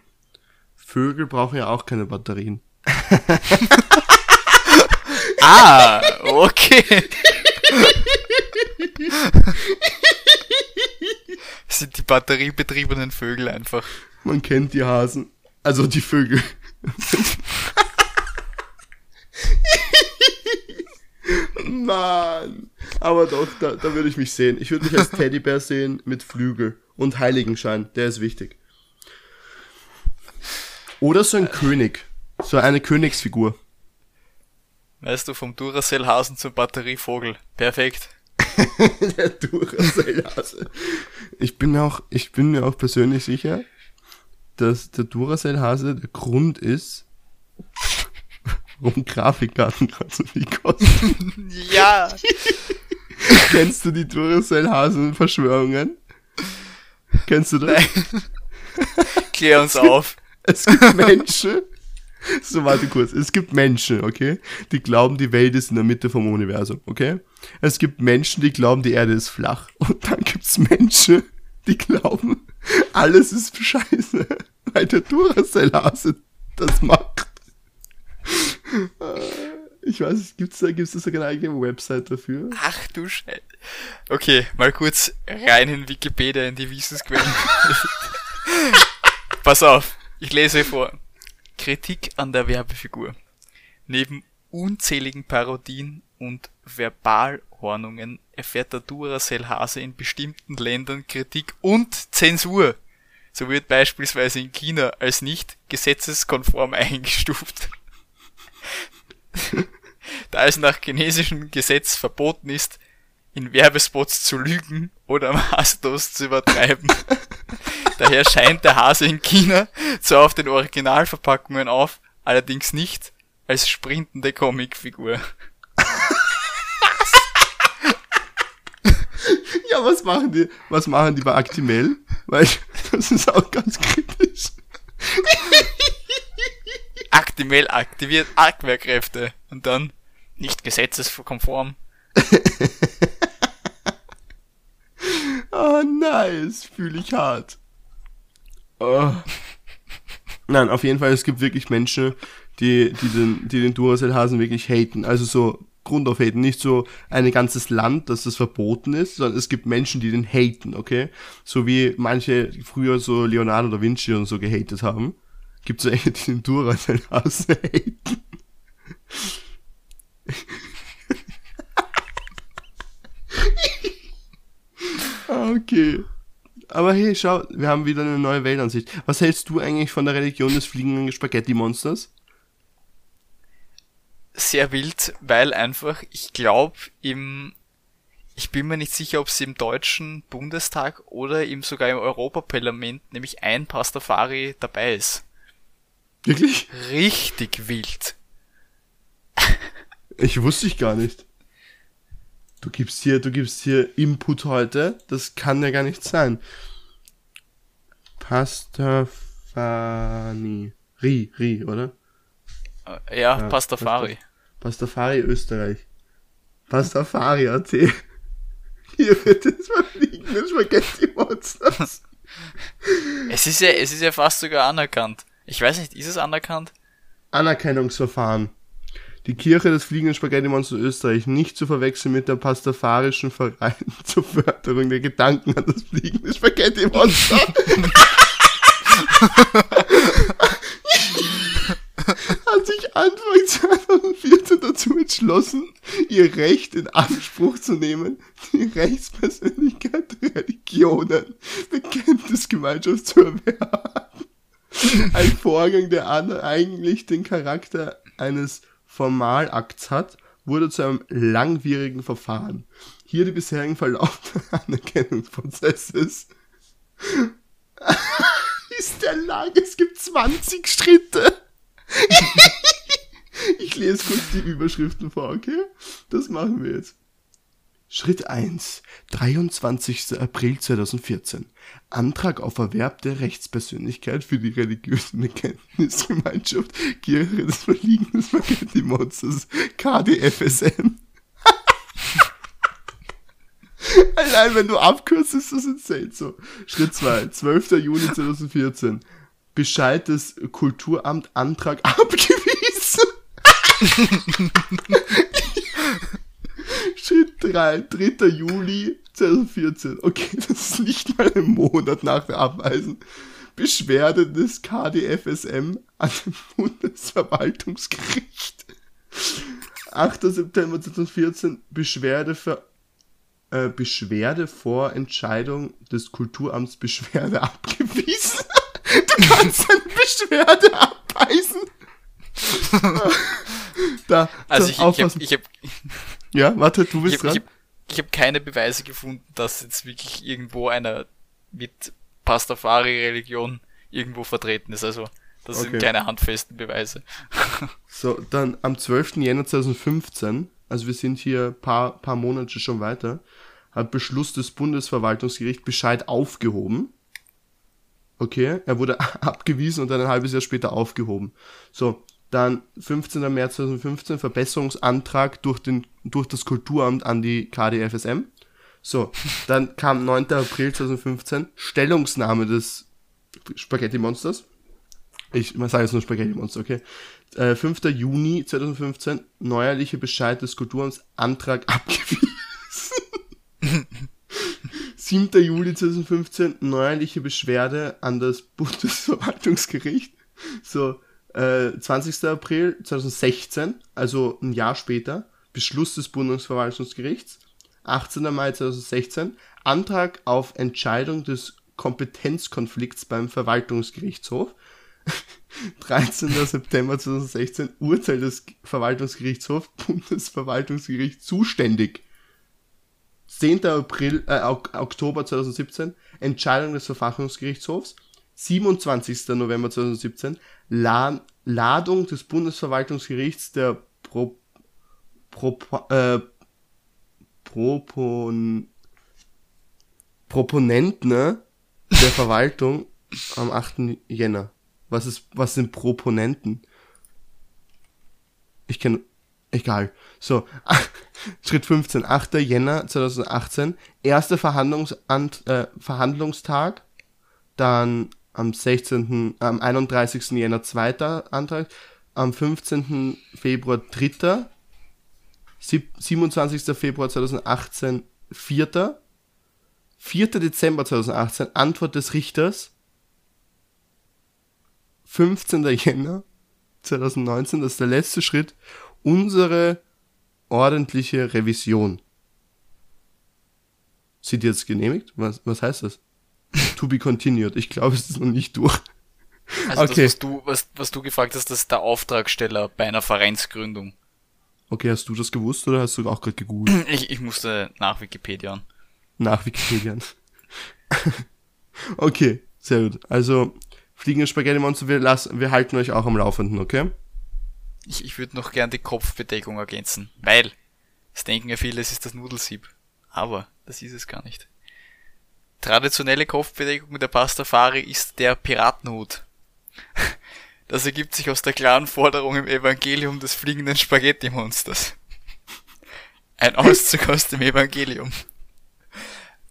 Vögel brauchen ja auch keine Batterien. Ah, okay. Das sind die batteriebetriebenen Vögel einfach. Man kennt die Hasen. Also die Vögel. Mann. Aber doch, da, da würde ich mich sehen. Ich würde mich als Teddybär sehen mit Flügel und Heiligenschein. Der ist wichtig. Oder so ein König. So eine Königsfigur. Weißt du, vom Duracell-Hasen zum Batterievogel. Perfekt. Der Duracell-Hase. Ich bin mir auch, ich bin mir auch persönlich sicher, dass der Duracell-Hase der Grund ist, warum Grafikkarten gerade so viel kosten. Ja. Kennst du die Duracell-Hasen-Verschwörungen? Kennst du das? Klär uns auf. Es gibt Menschen, so warte kurz, es gibt Menschen, okay, die glauben, die Welt ist in der Mitte vom Universum, okay? Es gibt Menschen, die glauben, die Erde ist flach. Und dann gibt's Menschen, die glauben, alles ist scheiße, weil der Duracell-Hase das macht. Äh, Ich weiß, nicht, gibt's da, gibt's da sogar eine eigene Website dafür? Ach du Scheiße. Okay, mal kurz rein in Wikipedia in die Wissensquellen. Pass auf, ich lese vor. Kritik an der Werbefigur. Neben unzähligen Parodien und Verbalhornungen erfährt der Duracell-Hase in bestimmten Ländern Kritik und Zensur. So wird beispielsweise in China als nicht gesetzeskonform eingestuft. da es nach chinesischem Gesetz verboten ist, in Werbespots zu lügen oder maßlos zu übertreiben. Daher scheint der Hase in China zwar auf den Originalverpackungen auf, allerdings nicht als sprintende Comicfigur. Ja, was machen die, was machen die bei Actimel? Weil, das ist auch ganz kritisch. Actimel aktiviert Abwehrkräfte und dann nicht gesetzeskonform. Oh, nice. Fühle ich hart. Oh. Nein, auf jeden Fall, es gibt wirklich Menschen, die, die den, die den Duracell-Hasen wirklich haten. Also so Grund auf haten. Nicht so ein ganzes Land, dass das verboten ist, sondern es gibt Menschen, die den haten, okay? So wie manche früher so Leonardo da Vinci und so gehatet haben. Gibt es die den Duracell-Hasen haten. Ah, Okay. Aber hey, schau, wir haben wieder eine neue Weltansicht. Was hältst du eigentlich von der Religion des fliegenden Spaghetti-Monsters? Sehr wild, weil einfach, ich glaube, im, ich bin mir nicht sicher, ob es im deutschen Bundestag oder im sogar im Europaparlament nämlich ein Pastafari dabei ist. Wirklich? Richtig wild. Ich wusste ich gar nicht. Du gibst hier, du gibst hier Input heute. Das kann ja gar nicht sein. Pastafani. Ri, Ri, oder? Äh, Ja, Ja, Pastafari. Pastafari Österreich. Pastafari AT. Hier wird das verfliegende Spaghetti-Monsters. Es ist ja, es ist ja fast sogar anerkannt. Ich weiß nicht, ist es anerkannt? Anerkennungsverfahren. Die Kirche des fliegenden Spaghetti-Monsters Österreich nicht zu verwechseln mit der pastafarischen Verein zur Förderung der Gedanken an das fliegende Spaghetti-Monster. Hat sich Anfang 2014 dazu entschlossen, ihr Recht in Anspruch zu nehmen, die Rechtspersönlichkeit der Religionen Bekenntnisgemeinschaft zu erwerben. Ein Vorgang, der eigentlich den Charakter eines Formalakts hat, wurde zu einem langwierigen Verfahren. Hier die bisherigen Verlauf des Anerkennungsprozesses ist der lang. Es gibt 20 Schritte. ich lese kurz die Überschriften vor, okay? Das machen wir jetzt. Schritt 1. 23. April 2014. Antrag auf Erwerb der Rechtspersönlichkeit für die religiöse Bekenntnisgemeinschaft Kirche des Verliegen Spaghetti Monsters KDFSM. Allein wenn du abkürzt, ist das insane. So. Schritt 2. 12. Juni 2014. Bescheid des Kulturamt Antrag abgewiesen. Schritt 3. 3. Juli 2014. Okay, das ist nicht mal ein Monat nach der Abweisung. Beschwerde des KDFSM an dem Bundesverwaltungsgericht. 8. September 2014. Beschwerde für äh, Beschwerde vor Entscheidung des Kulturamts Beschwerde abgewiesen. Du kannst eine Beschwerde abweisen. da, also ich, ich, hab, ich hab, Ja, warte, du bist ich hab, dran. Ich, ich habe keine Beweise gefunden, dass jetzt wirklich irgendwo einer mit Pastafari-Religion irgendwo vertreten ist. Also das Okay. sind keine handfesten Beweise. So, dann am 12. Jänner 2015, also wir sind hier paar, paar Monate schon weiter, hat Beschluss des Bundesverwaltungsgerichts Bescheid aufgehoben. Okay, er wurde abgewiesen und dann ein halbes Jahr später aufgehoben. So, dann 15. März 2015 Verbesserungsantrag durch, den, durch das Kulturamt an die KDFSM. So, dann kam 9. April 2015 Stellungnahme des Spaghetti Monsters. Ich sage jetzt nur Spaghetti Monster, okay. Äh, 5. Juni 2015 neuerliche Bescheid des Kulturamts Antrag abgewiesen. 7. Juli 2015 neuerliche Beschwerde an das Bundesverwaltungsgericht. So, äh, 20. April 2016, also ein Jahr später, Beschluss des Bundesverwaltungsgerichts. 18. Mai 2016, Antrag auf Entscheidung des Kompetenzkonflikts beim Verwaltungsgerichtshof. 13. September 2016, Urteil des Verwaltungsgerichtshofs, Bundesverwaltungsgericht zuständig. 10. April, äh, Ok- Oktober 2017, Entscheidung des Verfassungsgerichtshofs. 27. November 2017, La Ladung des Bundesverwaltungsgerichts der Pro, Pro, äh, Propon, Proponenten ne, der Verwaltung am 8. Jänner. Was ist, was sind Proponenten? Ich kenne, egal. So, Schritt 15, 8. Jänner 2018, erster äh, Verhandlungstag, dann am 16., am 31. Jänner zweiter Antrag, am 15. Februar dritter, sieb- 27. Februar 2018 vierter, 4. Dezember 2018 Antwort des Richters, 15. Jänner 2019, das ist der letzte Schritt, unsere ordentliche Revision. Sind die jetzt genehmigt? Was, was heißt das? To be continued. Ich glaube, es ist noch nicht durch. Also Okay. das, was du, was, was du gefragt hast, das ist der Auftragsteller bei einer Vereinsgründung. Okay, hast du das gewusst oder hast du auch gerade gegoogelt? Ich, ich musste nach Wikipedia. Nach Wikipedia. okay, sehr gut. Also, fliegende Spaghetti Monster, wir, lassen, wir halten euch auch am Laufenden, okay? Ich, ich würde noch gern die Kopfbedeckung ergänzen, weil es denken ja viele, es ist das Nudelsieb. Aber das ist es gar nicht. Traditionelle Kopfbedeckung der Pastafari ist der Piratenhut. Das ergibt sich aus der klaren Forderung im Evangelium des fliegenden Spaghetti-Monsters. Ein Auszug aus dem Evangelium.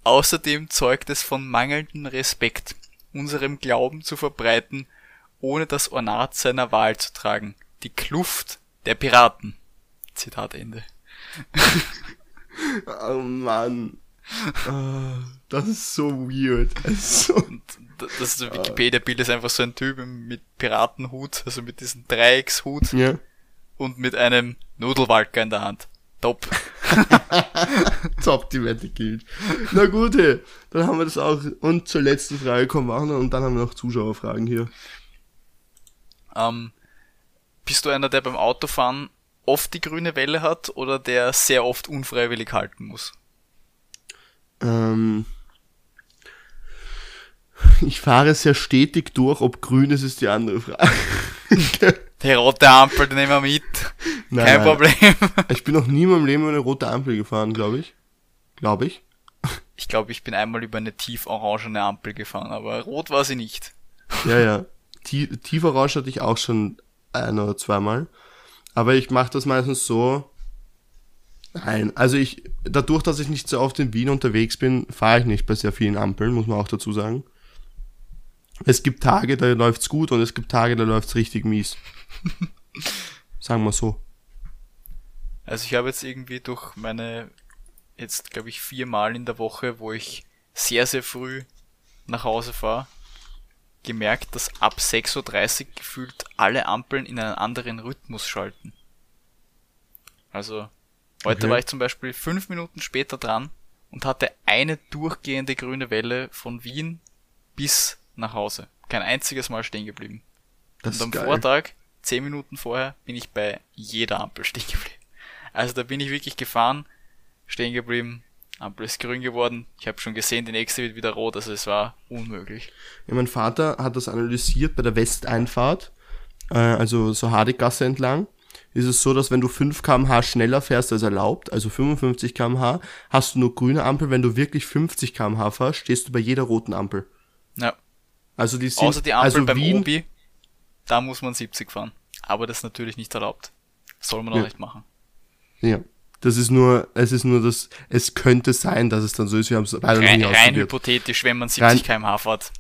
Außerdem zeugt es von mangelndem Respekt, unserem Glauben zu verbreiten, ohne das Ornat seiner Wahl zu tragen. Die Kluft der Piraten. Zitat Ende. Oh Mann. Das ist so weird. Es ist so das Wikipedia-Bild ist einfach so ein Typ mit Piratenhut, also mit diesem Dreieckshut. ja. und mit einem Nudelwalker in der Hand. Top. Top, die Wette gilt. Na gut, hey, dann haben wir das auch. Und zur letzten Frage kommen wir auch noch und dann haben wir noch Zuschauerfragen hier. Ähm, bist du einer, der beim Autofahren oft die grüne Welle hat oder der sehr oft unfreiwillig halten muss? Ähm, ich fahre sehr stetig durch, ob grün ist, ist die andere Frage. Die rote Ampel, die nehmen wir mit. Nein, Kein nein. Problem. Ich bin noch nie in meinem Leben über eine rote Ampel gefahren, glaube ich. Glaube ich. Ich glaube, ich bin einmal über eine tief orangene Ampel gefahren, aber rot war sie nicht. Ja, ja. Tie tiefer Rausch hatte ich auch schon ein oder zweimal. Aber ich mache das meistens so. Nein, also ich, dadurch, dass ich nicht so oft in Wien unterwegs bin, fahre ich nicht bei sehr vielen Ampeln, muss man auch dazu sagen. Es gibt Tage, da läuft's gut und es gibt Tage, da läuft's richtig mies. Sagen wir so. Also ich habe jetzt irgendwie durch meine, jetzt glaube ich viermal in der Woche, wo ich sehr, sehr früh nach Hause fahre, gemerkt, dass ab 6.30 Uhr gefühlt alle Ampeln in einen anderen Rhythmus schalten. Also heute Okay. war ich zum Beispiel fünf Minuten später dran und hatte eine durchgehende grüne Welle von Wien bis nach Hause. Kein einziges Mal stehen geblieben. Das Und am geil. Vortag, zehn Minuten vorher, bin ich bei jeder Ampel stehen geblieben. Also da bin ich wirklich gefahren, stehen geblieben, Ampel ist grün geworden. Ich habe schon gesehen, die nächste wird wieder rot, also es war unmöglich. Ja, mein Vater hat das analysiert bei der Westeinfahrt, äh, also so Hardeggasse entlang. Ist es so, dass wenn du 5 km/h schneller fährst als erlaubt, also 55 km/h, hast du nur grüne Ampel. Wenn du wirklich 50 km/h fährst, stehst du bei jeder roten Ampel. Ja, Also die sind, außer die Ampel also beim Wien, Obi, da muss man 70 fahren. Aber das ist natürlich nicht erlaubt. Soll man auch Ja. nicht machen. Ja, das ist nur, es ist nur das, es könnte sein, dass es dann so ist. Wir haben es leider noch Rein, nie rein hypothetisch, wenn man Rein- 70 km/h fährt.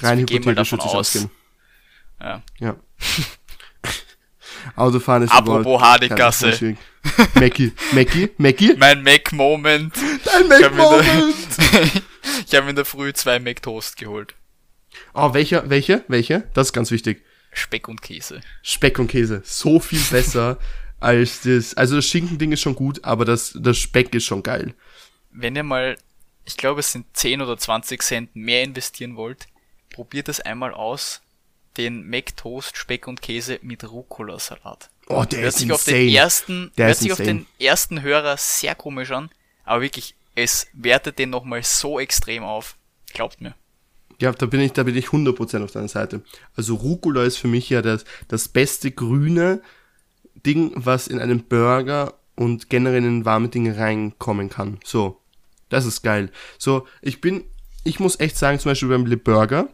Rein mal hypothetisch davon aus. ausgehen. Ja. Ja. Autofahren ist Apropos schwierig. Mackie, Mackie, Mackie, Mein Mac-Moment. dein Ich habe mir, Mac-Moment! in hab in der Früh zwei Mac-Toast geholt. Oh, welcher, welche, welche? Das ist ganz wichtig. Speck und Käse. Speck und Käse. So viel besser als das. Also das Schinkending ist schon gut, aber das, das Speck ist schon geil. Wenn ihr mal, ich glaube es sind 10 oder 20 Cent mehr investieren wollt, probiert es einmal aus, den Mac Toast Speck und Käse mit Rucola-Salat. Oh, der Hört ist sich auf insane. den ersten, Der hört sich auf insane. den ersten Hörer sehr komisch an, aber wirklich, es wertet den nochmal so extrem auf. Glaubt mir. Ja, da bin ich, da bin ich 100% auf deiner Seite. Also Rucola ist für mich ja das, das beste grüne Ding, was in einen Burger und generell in warme Dinge reinkommen kann. So. Das ist geil. So, ich bin, ich muss echt sagen, zum Beispiel beim Le Burger,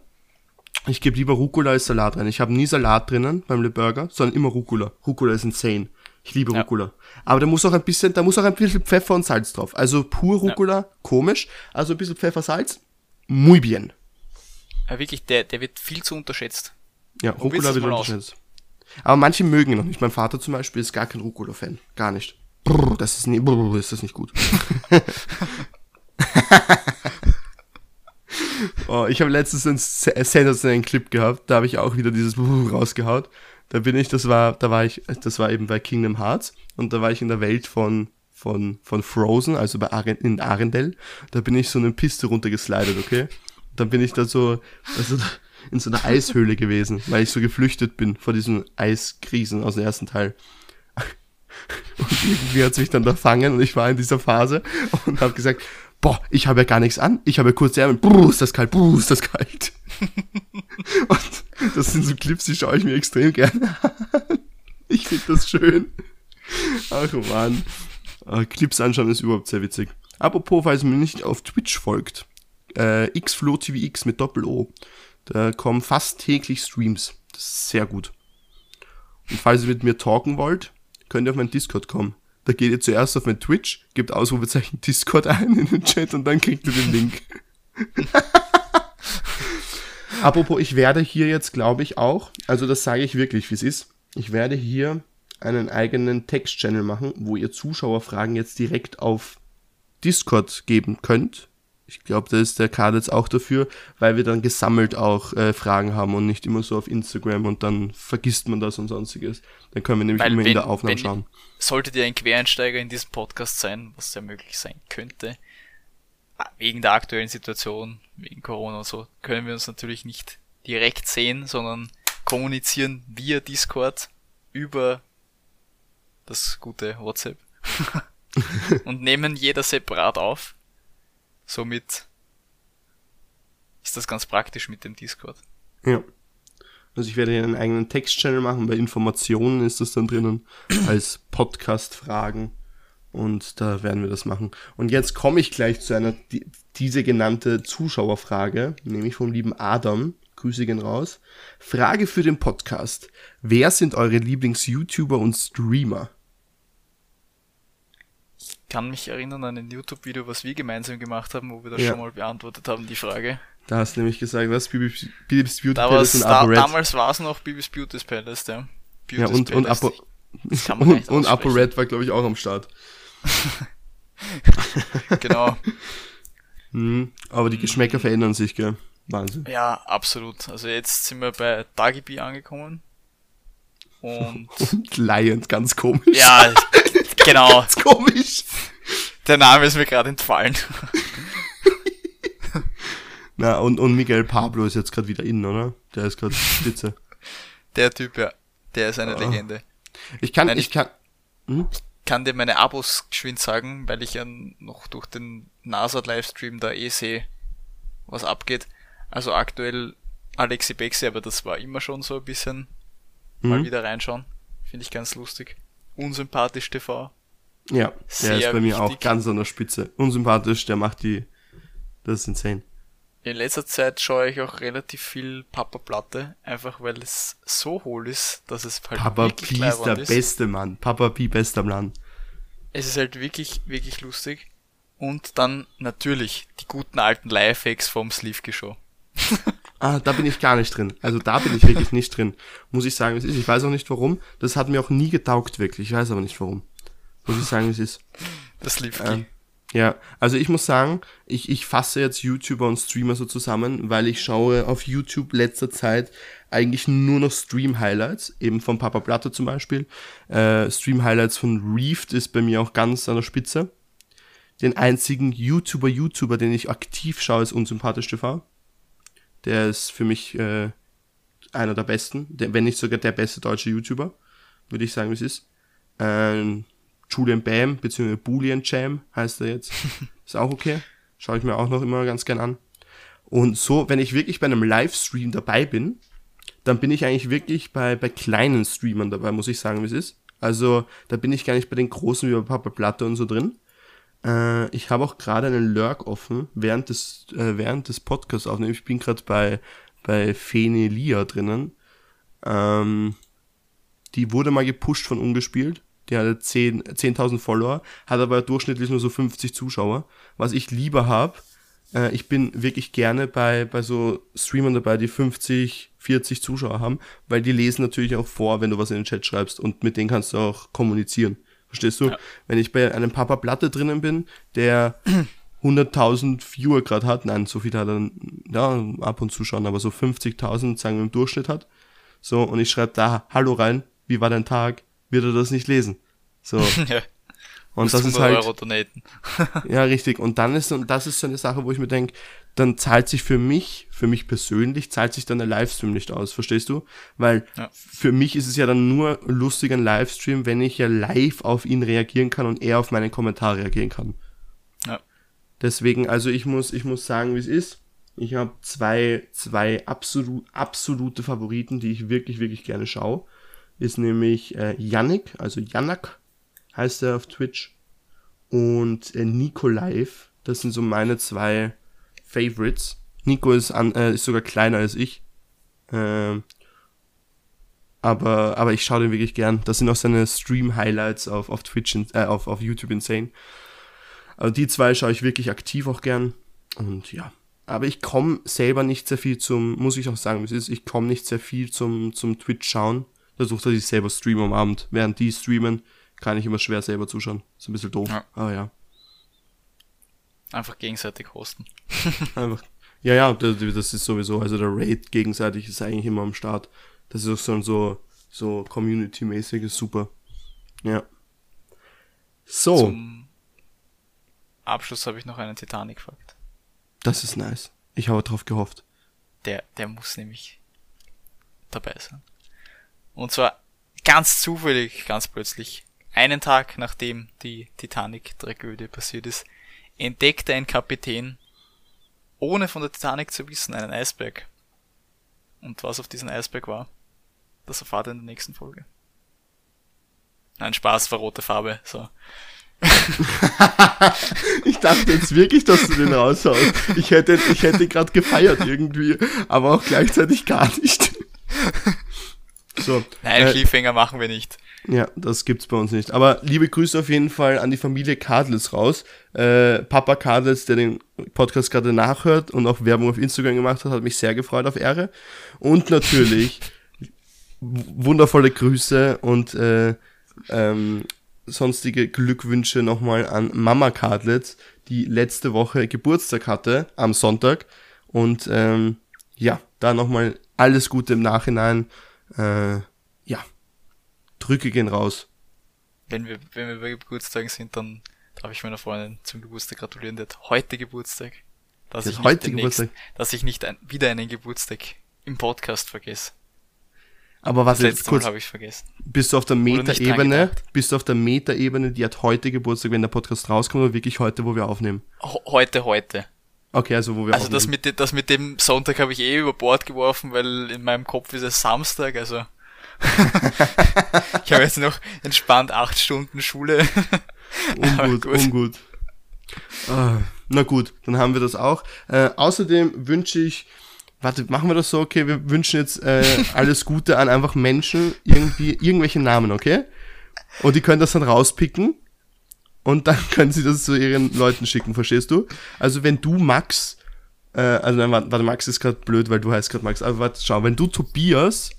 ich gebe lieber Rucola als Salat rein. Ich habe nie Salat drinnen beim Le Burger, sondern immer Rucola. Rucola ist insane. Ich liebe Ja. Rucola. Aber da muss auch ein bisschen, da muss auch ein bisschen Pfeffer und Salz drauf. Also pur Rucola, komisch. Also ein bisschen Pfeffer, Salz, muy bien. Aber wirklich, der, der wird viel zu unterschätzt. Ja, Rucola wird aus. unterschätzt. Aber manche mögen ihn noch nicht. Mein Vater zum Beispiel ist gar kein Rucola-Fan. Gar nicht. Brr, das ist nicht, brr, ist das nicht gut. oh, ich habe letztens einen se- sensationellen Clip gehabt. Da habe ich auch wieder dieses brr rausgehaut. Da bin ich, das war, da war ich, das war eben bei Kingdom Hearts und da war ich in der Welt von von von Frozen, also bei Aren, in Arendelle. Da bin ich so eine Piste runtergeslidet, okay? Dann bin ich da so, also in so einer Eishöhle gewesen, weil ich so geflüchtet bin vor diesen Eiskrisen aus dem ersten Teil. Und irgendwie hat es mich dann da fangen und ich war in dieser Phase und habe gesagt, boah, ich habe ja gar nichts an, ich habe ja kurze Ärmel, buh, ist das kalt, buh, ist das kalt. Und das sind so Clips, die schaue ich mir extrem gerne an. Ich finde das schön. Ach man. Äh, Clips anschauen ist überhaupt sehr witzig. Apropos, falls man nicht auf Twitch folgt, äh, xflowtvx mit Doppel-O. Da kommen fast täglich Streams. Das ist sehr gut. Und falls ihr mit mir talken wollt, könnt ihr auf meinen Discord kommen. Da geht ihr zuerst auf mein Twitch, gebt Ausrufezeichen Discord ein in den Chat und dann kriegt ihr den Link. Apropos, ich werde hier jetzt, glaube ich, auch, also das sage ich wirklich, wie es ist, ich werde hier einen eigenen Text-Channel machen, wo ihr Zuschauerfragen jetzt direkt auf Discord geben könnt. Ich glaube, da ist der Card jetzt auch dafür, weil wir dann gesammelt auch äh, Fragen haben und nicht immer so auf Instagram und dann vergisst man das und sonstiges. Dann können wir nämlich weil immer wenn, in der Aufnahme schauen. Solltet ihr ein Quereinsteiger in diesem Podcast sein, was ja möglich sein könnte, ah, wegen der aktuellen Situation, wegen Corona und so, können wir uns natürlich nicht direkt sehen, sondern kommunizieren via Discord über das gute WhatsApp und nehmen jeder separat auf. Somit ist das ganz praktisch mit dem Discord. Ja. Also ich werde hier einen eigenen Text-Channel machen, bei Informationen ist das dann drinnen, als Podcast-Fragen. Und da werden wir das machen. Und jetzt komme ich gleich zu einer, die, diese genannte Zuschauerfrage, nämlich vom lieben Adam. Grüße gehen raus. Frage für den Podcast. Wer sind eure Lieblings-YouTuber und Streamer? Kann mich erinnern an ein YouTube-Video, was wir gemeinsam gemacht haben, wo wir das ja. schon mal beantwortet haben, die Frage. Da hast du nämlich gesagt, was? Bibis, Bibis Beauty da Palace und da, Damals war es noch Bibis Beauty Palace, ja. Beauty's ja, und, und, Apo, und, und Apo Red war, glaube ich, auch am Start. genau. mhm, aber die Geschmäcker verändern sich, gell? Wahnsinn. Ja, absolut. Also jetzt sind wir bei Dagibi angekommen. Und, und Lion, ganz komisch. Ja, genau. ganz komisch. Der Name ist mir gerade entfallen. Na, und, und Miguel Pablo ist jetzt gerade wieder innen, oder? Der ist gerade spitze. Der Typ, ja. Der ist eine ah. Legende. Ich kann, Nein, ich, ich kann. Hm? kann dir meine Abos geschwind sagen, weil ich ja noch durch den NASA-Livestream da eh sehe, was abgeht. Also aktuell Alexi Bexi, aber das war immer schon so ein bisschen mhm. mal wieder reinschauen. Finde ich ganz lustig. Unsympathisch TV. Ja, Sehr der ist bei mir auch ganz an der Spitze. Unsympathisch, der macht die. Das ist insane. In letzter Zeit schaue ich auch relativ viel Papa Platte, einfach weil es so hohl ist, dass es halt Papa P ist der ist. beste Mann. Papa P bester Mann. Es ist halt wirklich, wirklich lustig. Und dann natürlich die guten alten Lifehacks vom Sleevke Show. ah, da bin ich gar nicht drin. Also da bin ich wirklich nicht drin. Muss ich sagen, es ist. Ich weiß auch nicht warum. Das hat mir auch nie getaugt, wirklich. Ich weiß aber nicht warum. Muss ich sagen, es ist. Das Sleevke. Ähm, ja, also ich muss sagen, ich, ich fasse jetzt YouTuber und Streamer so zusammen, weil ich schaue auf YouTube letzter Zeit eigentlich nur noch Stream-Highlights, eben von Papa Platte zum Beispiel. Äh, Stream-Highlights von Reefed ist bei mir auch ganz an der Spitze. Den einzigen YouTuber, YouTuber, den ich aktiv schaue, ist Unsympathisch TV. Der ist für mich äh, einer der besten, der, wenn nicht sogar der beste deutsche YouTuber, würde ich sagen, wie es ist. Ähm, Julian Bam, beziehungsweise Boolean Jam heißt er jetzt. Ist auch okay. Schaue ich mir auch noch immer ganz gern an. Und so, wenn ich wirklich bei einem Livestream dabei bin, dann bin ich eigentlich wirklich bei, bei kleinen Streamern dabei, muss ich sagen, wie es ist. Also, da bin ich gar nicht bei den großen wie bei Papa Platte und so drin. Äh, ich habe auch gerade einen Lurk offen, während des, äh, während des Podcasts aufnehmen. Ich bin gerade bei, bei Fenelia drinnen. Ähm, die wurde mal gepusht von Ungespielt der hatte 10.000 10 Follower, hat aber durchschnittlich nur so 50 Zuschauer. Was ich lieber habe, äh, ich bin wirklich gerne bei, bei so Streamern dabei, die 50, 40 Zuschauer haben, weil die lesen natürlich auch vor, wenn du was in den Chat schreibst und mit denen kannst du auch kommunizieren. Verstehst du? Ja. Wenn ich bei einem Papa Platte drinnen bin, der 100.000 Viewer gerade hat, nein, so viel hat er, ja, ab und zu schon, aber so 50.000, sagen wir im Durchschnitt hat, so, und ich schreibe da Hallo rein, wie war dein Tag? wird er das nicht lesen. So. ja. Und das ist halt. ja, richtig. Und dann ist, und das ist so eine Sache, wo ich mir denke, dann zahlt sich für mich, für mich persönlich, zahlt sich dann der Livestream nicht aus, verstehst du? Weil ja. für mich ist es ja dann nur lustig ein Livestream, wenn ich ja live auf ihn reagieren kann und er auf meinen Kommentar reagieren kann. Ja. Deswegen, also ich muss, ich muss sagen, wie es ist. Ich habe zwei, zwei absolut, absolute Favoriten, die ich wirklich, wirklich gerne schaue ist nämlich äh, Yannick, also Janak heißt er auf Twitch. Und äh, Nico Live, das sind so meine zwei Favorites. Nico ist, an, äh, ist sogar kleiner als ich. Äh, aber, aber ich schaue den wirklich gern. Das sind auch seine Stream-Highlights auf, auf Twitch, äh, auf, auf YouTube insane. Also die zwei schaue ich wirklich aktiv auch gern. Und ja. Aber ich komme selber nicht sehr viel zum, muss ich auch sagen, es ist, ich komme nicht sehr viel zum, zum Twitch schauen versucht, dass ich selber streame am Abend. Während die streamen, kann ich immer schwer selber zuschauen. Ist ein bisschen doof, ja. aber ja. Einfach gegenseitig hosten. Einfach. Ja, ja, das, das ist sowieso, also der Raid gegenseitig ist eigentlich immer am Start. Das ist auch so, so, so Community-mäßig, ist super. Ja. So. Zum Abschluss habe ich noch einen Titanic-Fakt. Das ist nice. Ich habe drauf gehofft. Der, der muss nämlich dabei sein. Und zwar ganz zufällig, ganz plötzlich, einen Tag nachdem die Titanic-Tragödie passiert ist, entdeckte ein Kapitän, ohne von der Titanic zu wissen, einen Eisberg. Und was auf diesem Eisberg war, das erfahrt ihr in der nächsten Folge. Nein, Spaß war rote Farbe, so. ich dachte jetzt wirklich, dass du den raushaust. Ich hätte, ich hätte gerade gefeiert irgendwie, aber auch gleichzeitig gar nicht. So. Nein, äh, Cliffhanger machen wir nicht. Ja, das gibt's bei uns nicht. Aber liebe Grüße auf jeden Fall an die Familie Kadels raus. Äh, Papa Kadels, der den Podcast gerade nachhört und auch Werbung auf Instagram gemacht hat, hat mich sehr gefreut auf Ehre. Und natürlich wundervolle Grüße und äh, ähm, sonstige Glückwünsche nochmal an Mama Kadlitz, die letzte Woche Geburtstag hatte am Sonntag. Und ähm, ja, da nochmal alles Gute im Nachhinein. Äh, Drücke gehen raus. Wenn wir, wenn wir bei Geburtstagen sind, dann darf ich meiner Freundin zum Geburtstag gratulieren. Der hat heute Geburtstag. Dass, ich heute Geburtstag. Nächsten, dass ich nicht ein, wieder einen Geburtstag im Podcast vergesse. Aber was jetzt kurz, habe ich vergessen. Bist du auf der Meta-Ebene? Bist du auf der Meta-Ebene, die hat heute Geburtstag, wenn der Podcast rauskommt, oder wirklich heute, wo wir aufnehmen? Heute, heute. Okay, also wo wir Also das mit, das mit dem Sonntag habe ich eh über Bord geworfen, weil in meinem Kopf ist es Samstag, also ich habe jetzt noch entspannt acht Stunden Schule. ungut, gut. ungut. Ah, na gut, dann haben wir das auch. Äh, außerdem wünsche ich Warte, machen wir das so, okay, wir wünschen jetzt äh, alles Gute an einfach Menschen, irgendwie, irgendwelche Namen, okay? Und die können das dann rauspicken und dann können sie das zu ihren Leuten schicken, verstehst du? Also wenn du Max, äh, also nein, warte, Max ist gerade blöd, weil du heißt gerade Max, aber warte, schau, wenn du Tobias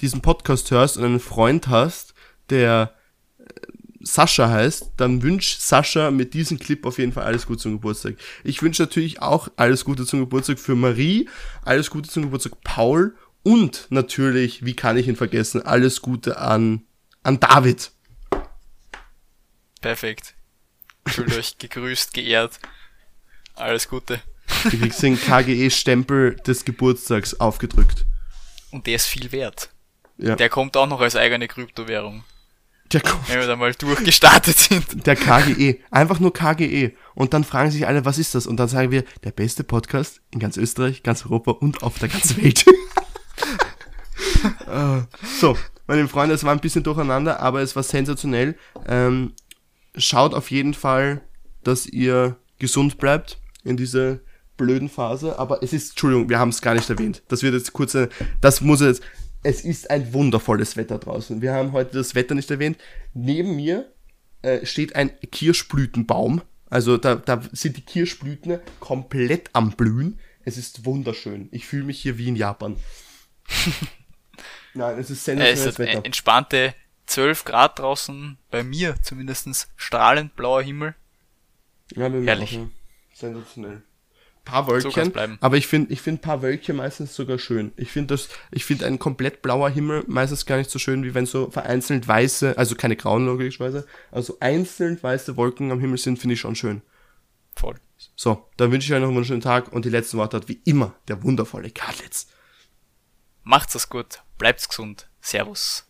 diesen Podcast hörst und einen Freund hast, der Sascha heißt, dann wünsch Sascha mit diesem Clip auf jeden Fall alles Gute zum Geburtstag. Ich wünsche natürlich auch alles Gute zum Geburtstag für Marie, alles Gute zum Geburtstag Paul und natürlich, wie kann ich ihn vergessen, alles Gute an, an David. Perfekt. Fühlt euch gegrüßt, geehrt. Alles Gute. Du kriegst den KGE-Stempel des Geburtstags aufgedrückt. Und der ist viel wert. Ja. Der kommt auch noch als eigene Kryptowährung. Der kommt. Wenn wir da mal durchgestartet sind. Der KGE. Einfach nur KGE. Und dann fragen sich alle, was ist das? Und dann sagen wir, der beste Podcast in ganz Österreich, ganz Europa und auf der ganzen Welt. uh, so, meine Freunde, es war ein bisschen durcheinander, aber es war sensationell. Ähm, schaut auf jeden Fall, dass ihr gesund bleibt in dieser blöden Phase. Aber es ist, Entschuldigung, wir haben es gar nicht erwähnt. Das wird jetzt kurz, das muss jetzt, es ist ein wundervolles Wetter draußen. Wir haben heute das Wetter nicht erwähnt. Neben mir äh, steht ein Kirschblütenbaum. Also da, da sind die Kirschblüten komplett am Blühen. Es ist wunderschön. Ich fühle mich hier wie in Japan. Nein, es ist sensationelles es ist Wetter. Entspannte 12 Grad draußen, bei mir zumindest strahlend blauer Himmel. Ja, Herrlich. Auch, ja. Sensationell paar Wölkchen, aber ich finde ich finde paar Wölkchen meistens sogar schön. Ich finde das ich finde ein komplett blauer Himmel meistens gar nicht so schön, wie wenn so vereinzelt weiße, also keine grauen logischerweise, also einzeln weiße Wolken am Himmel sind, finde ich schon schön. Voll. So, dann wünsche ich euch noch einen wunderschönen Tag und die letzten Worte hat wie immer der wundervolle Karlitz. Macht's es gut, bleibt's gesund. Servus.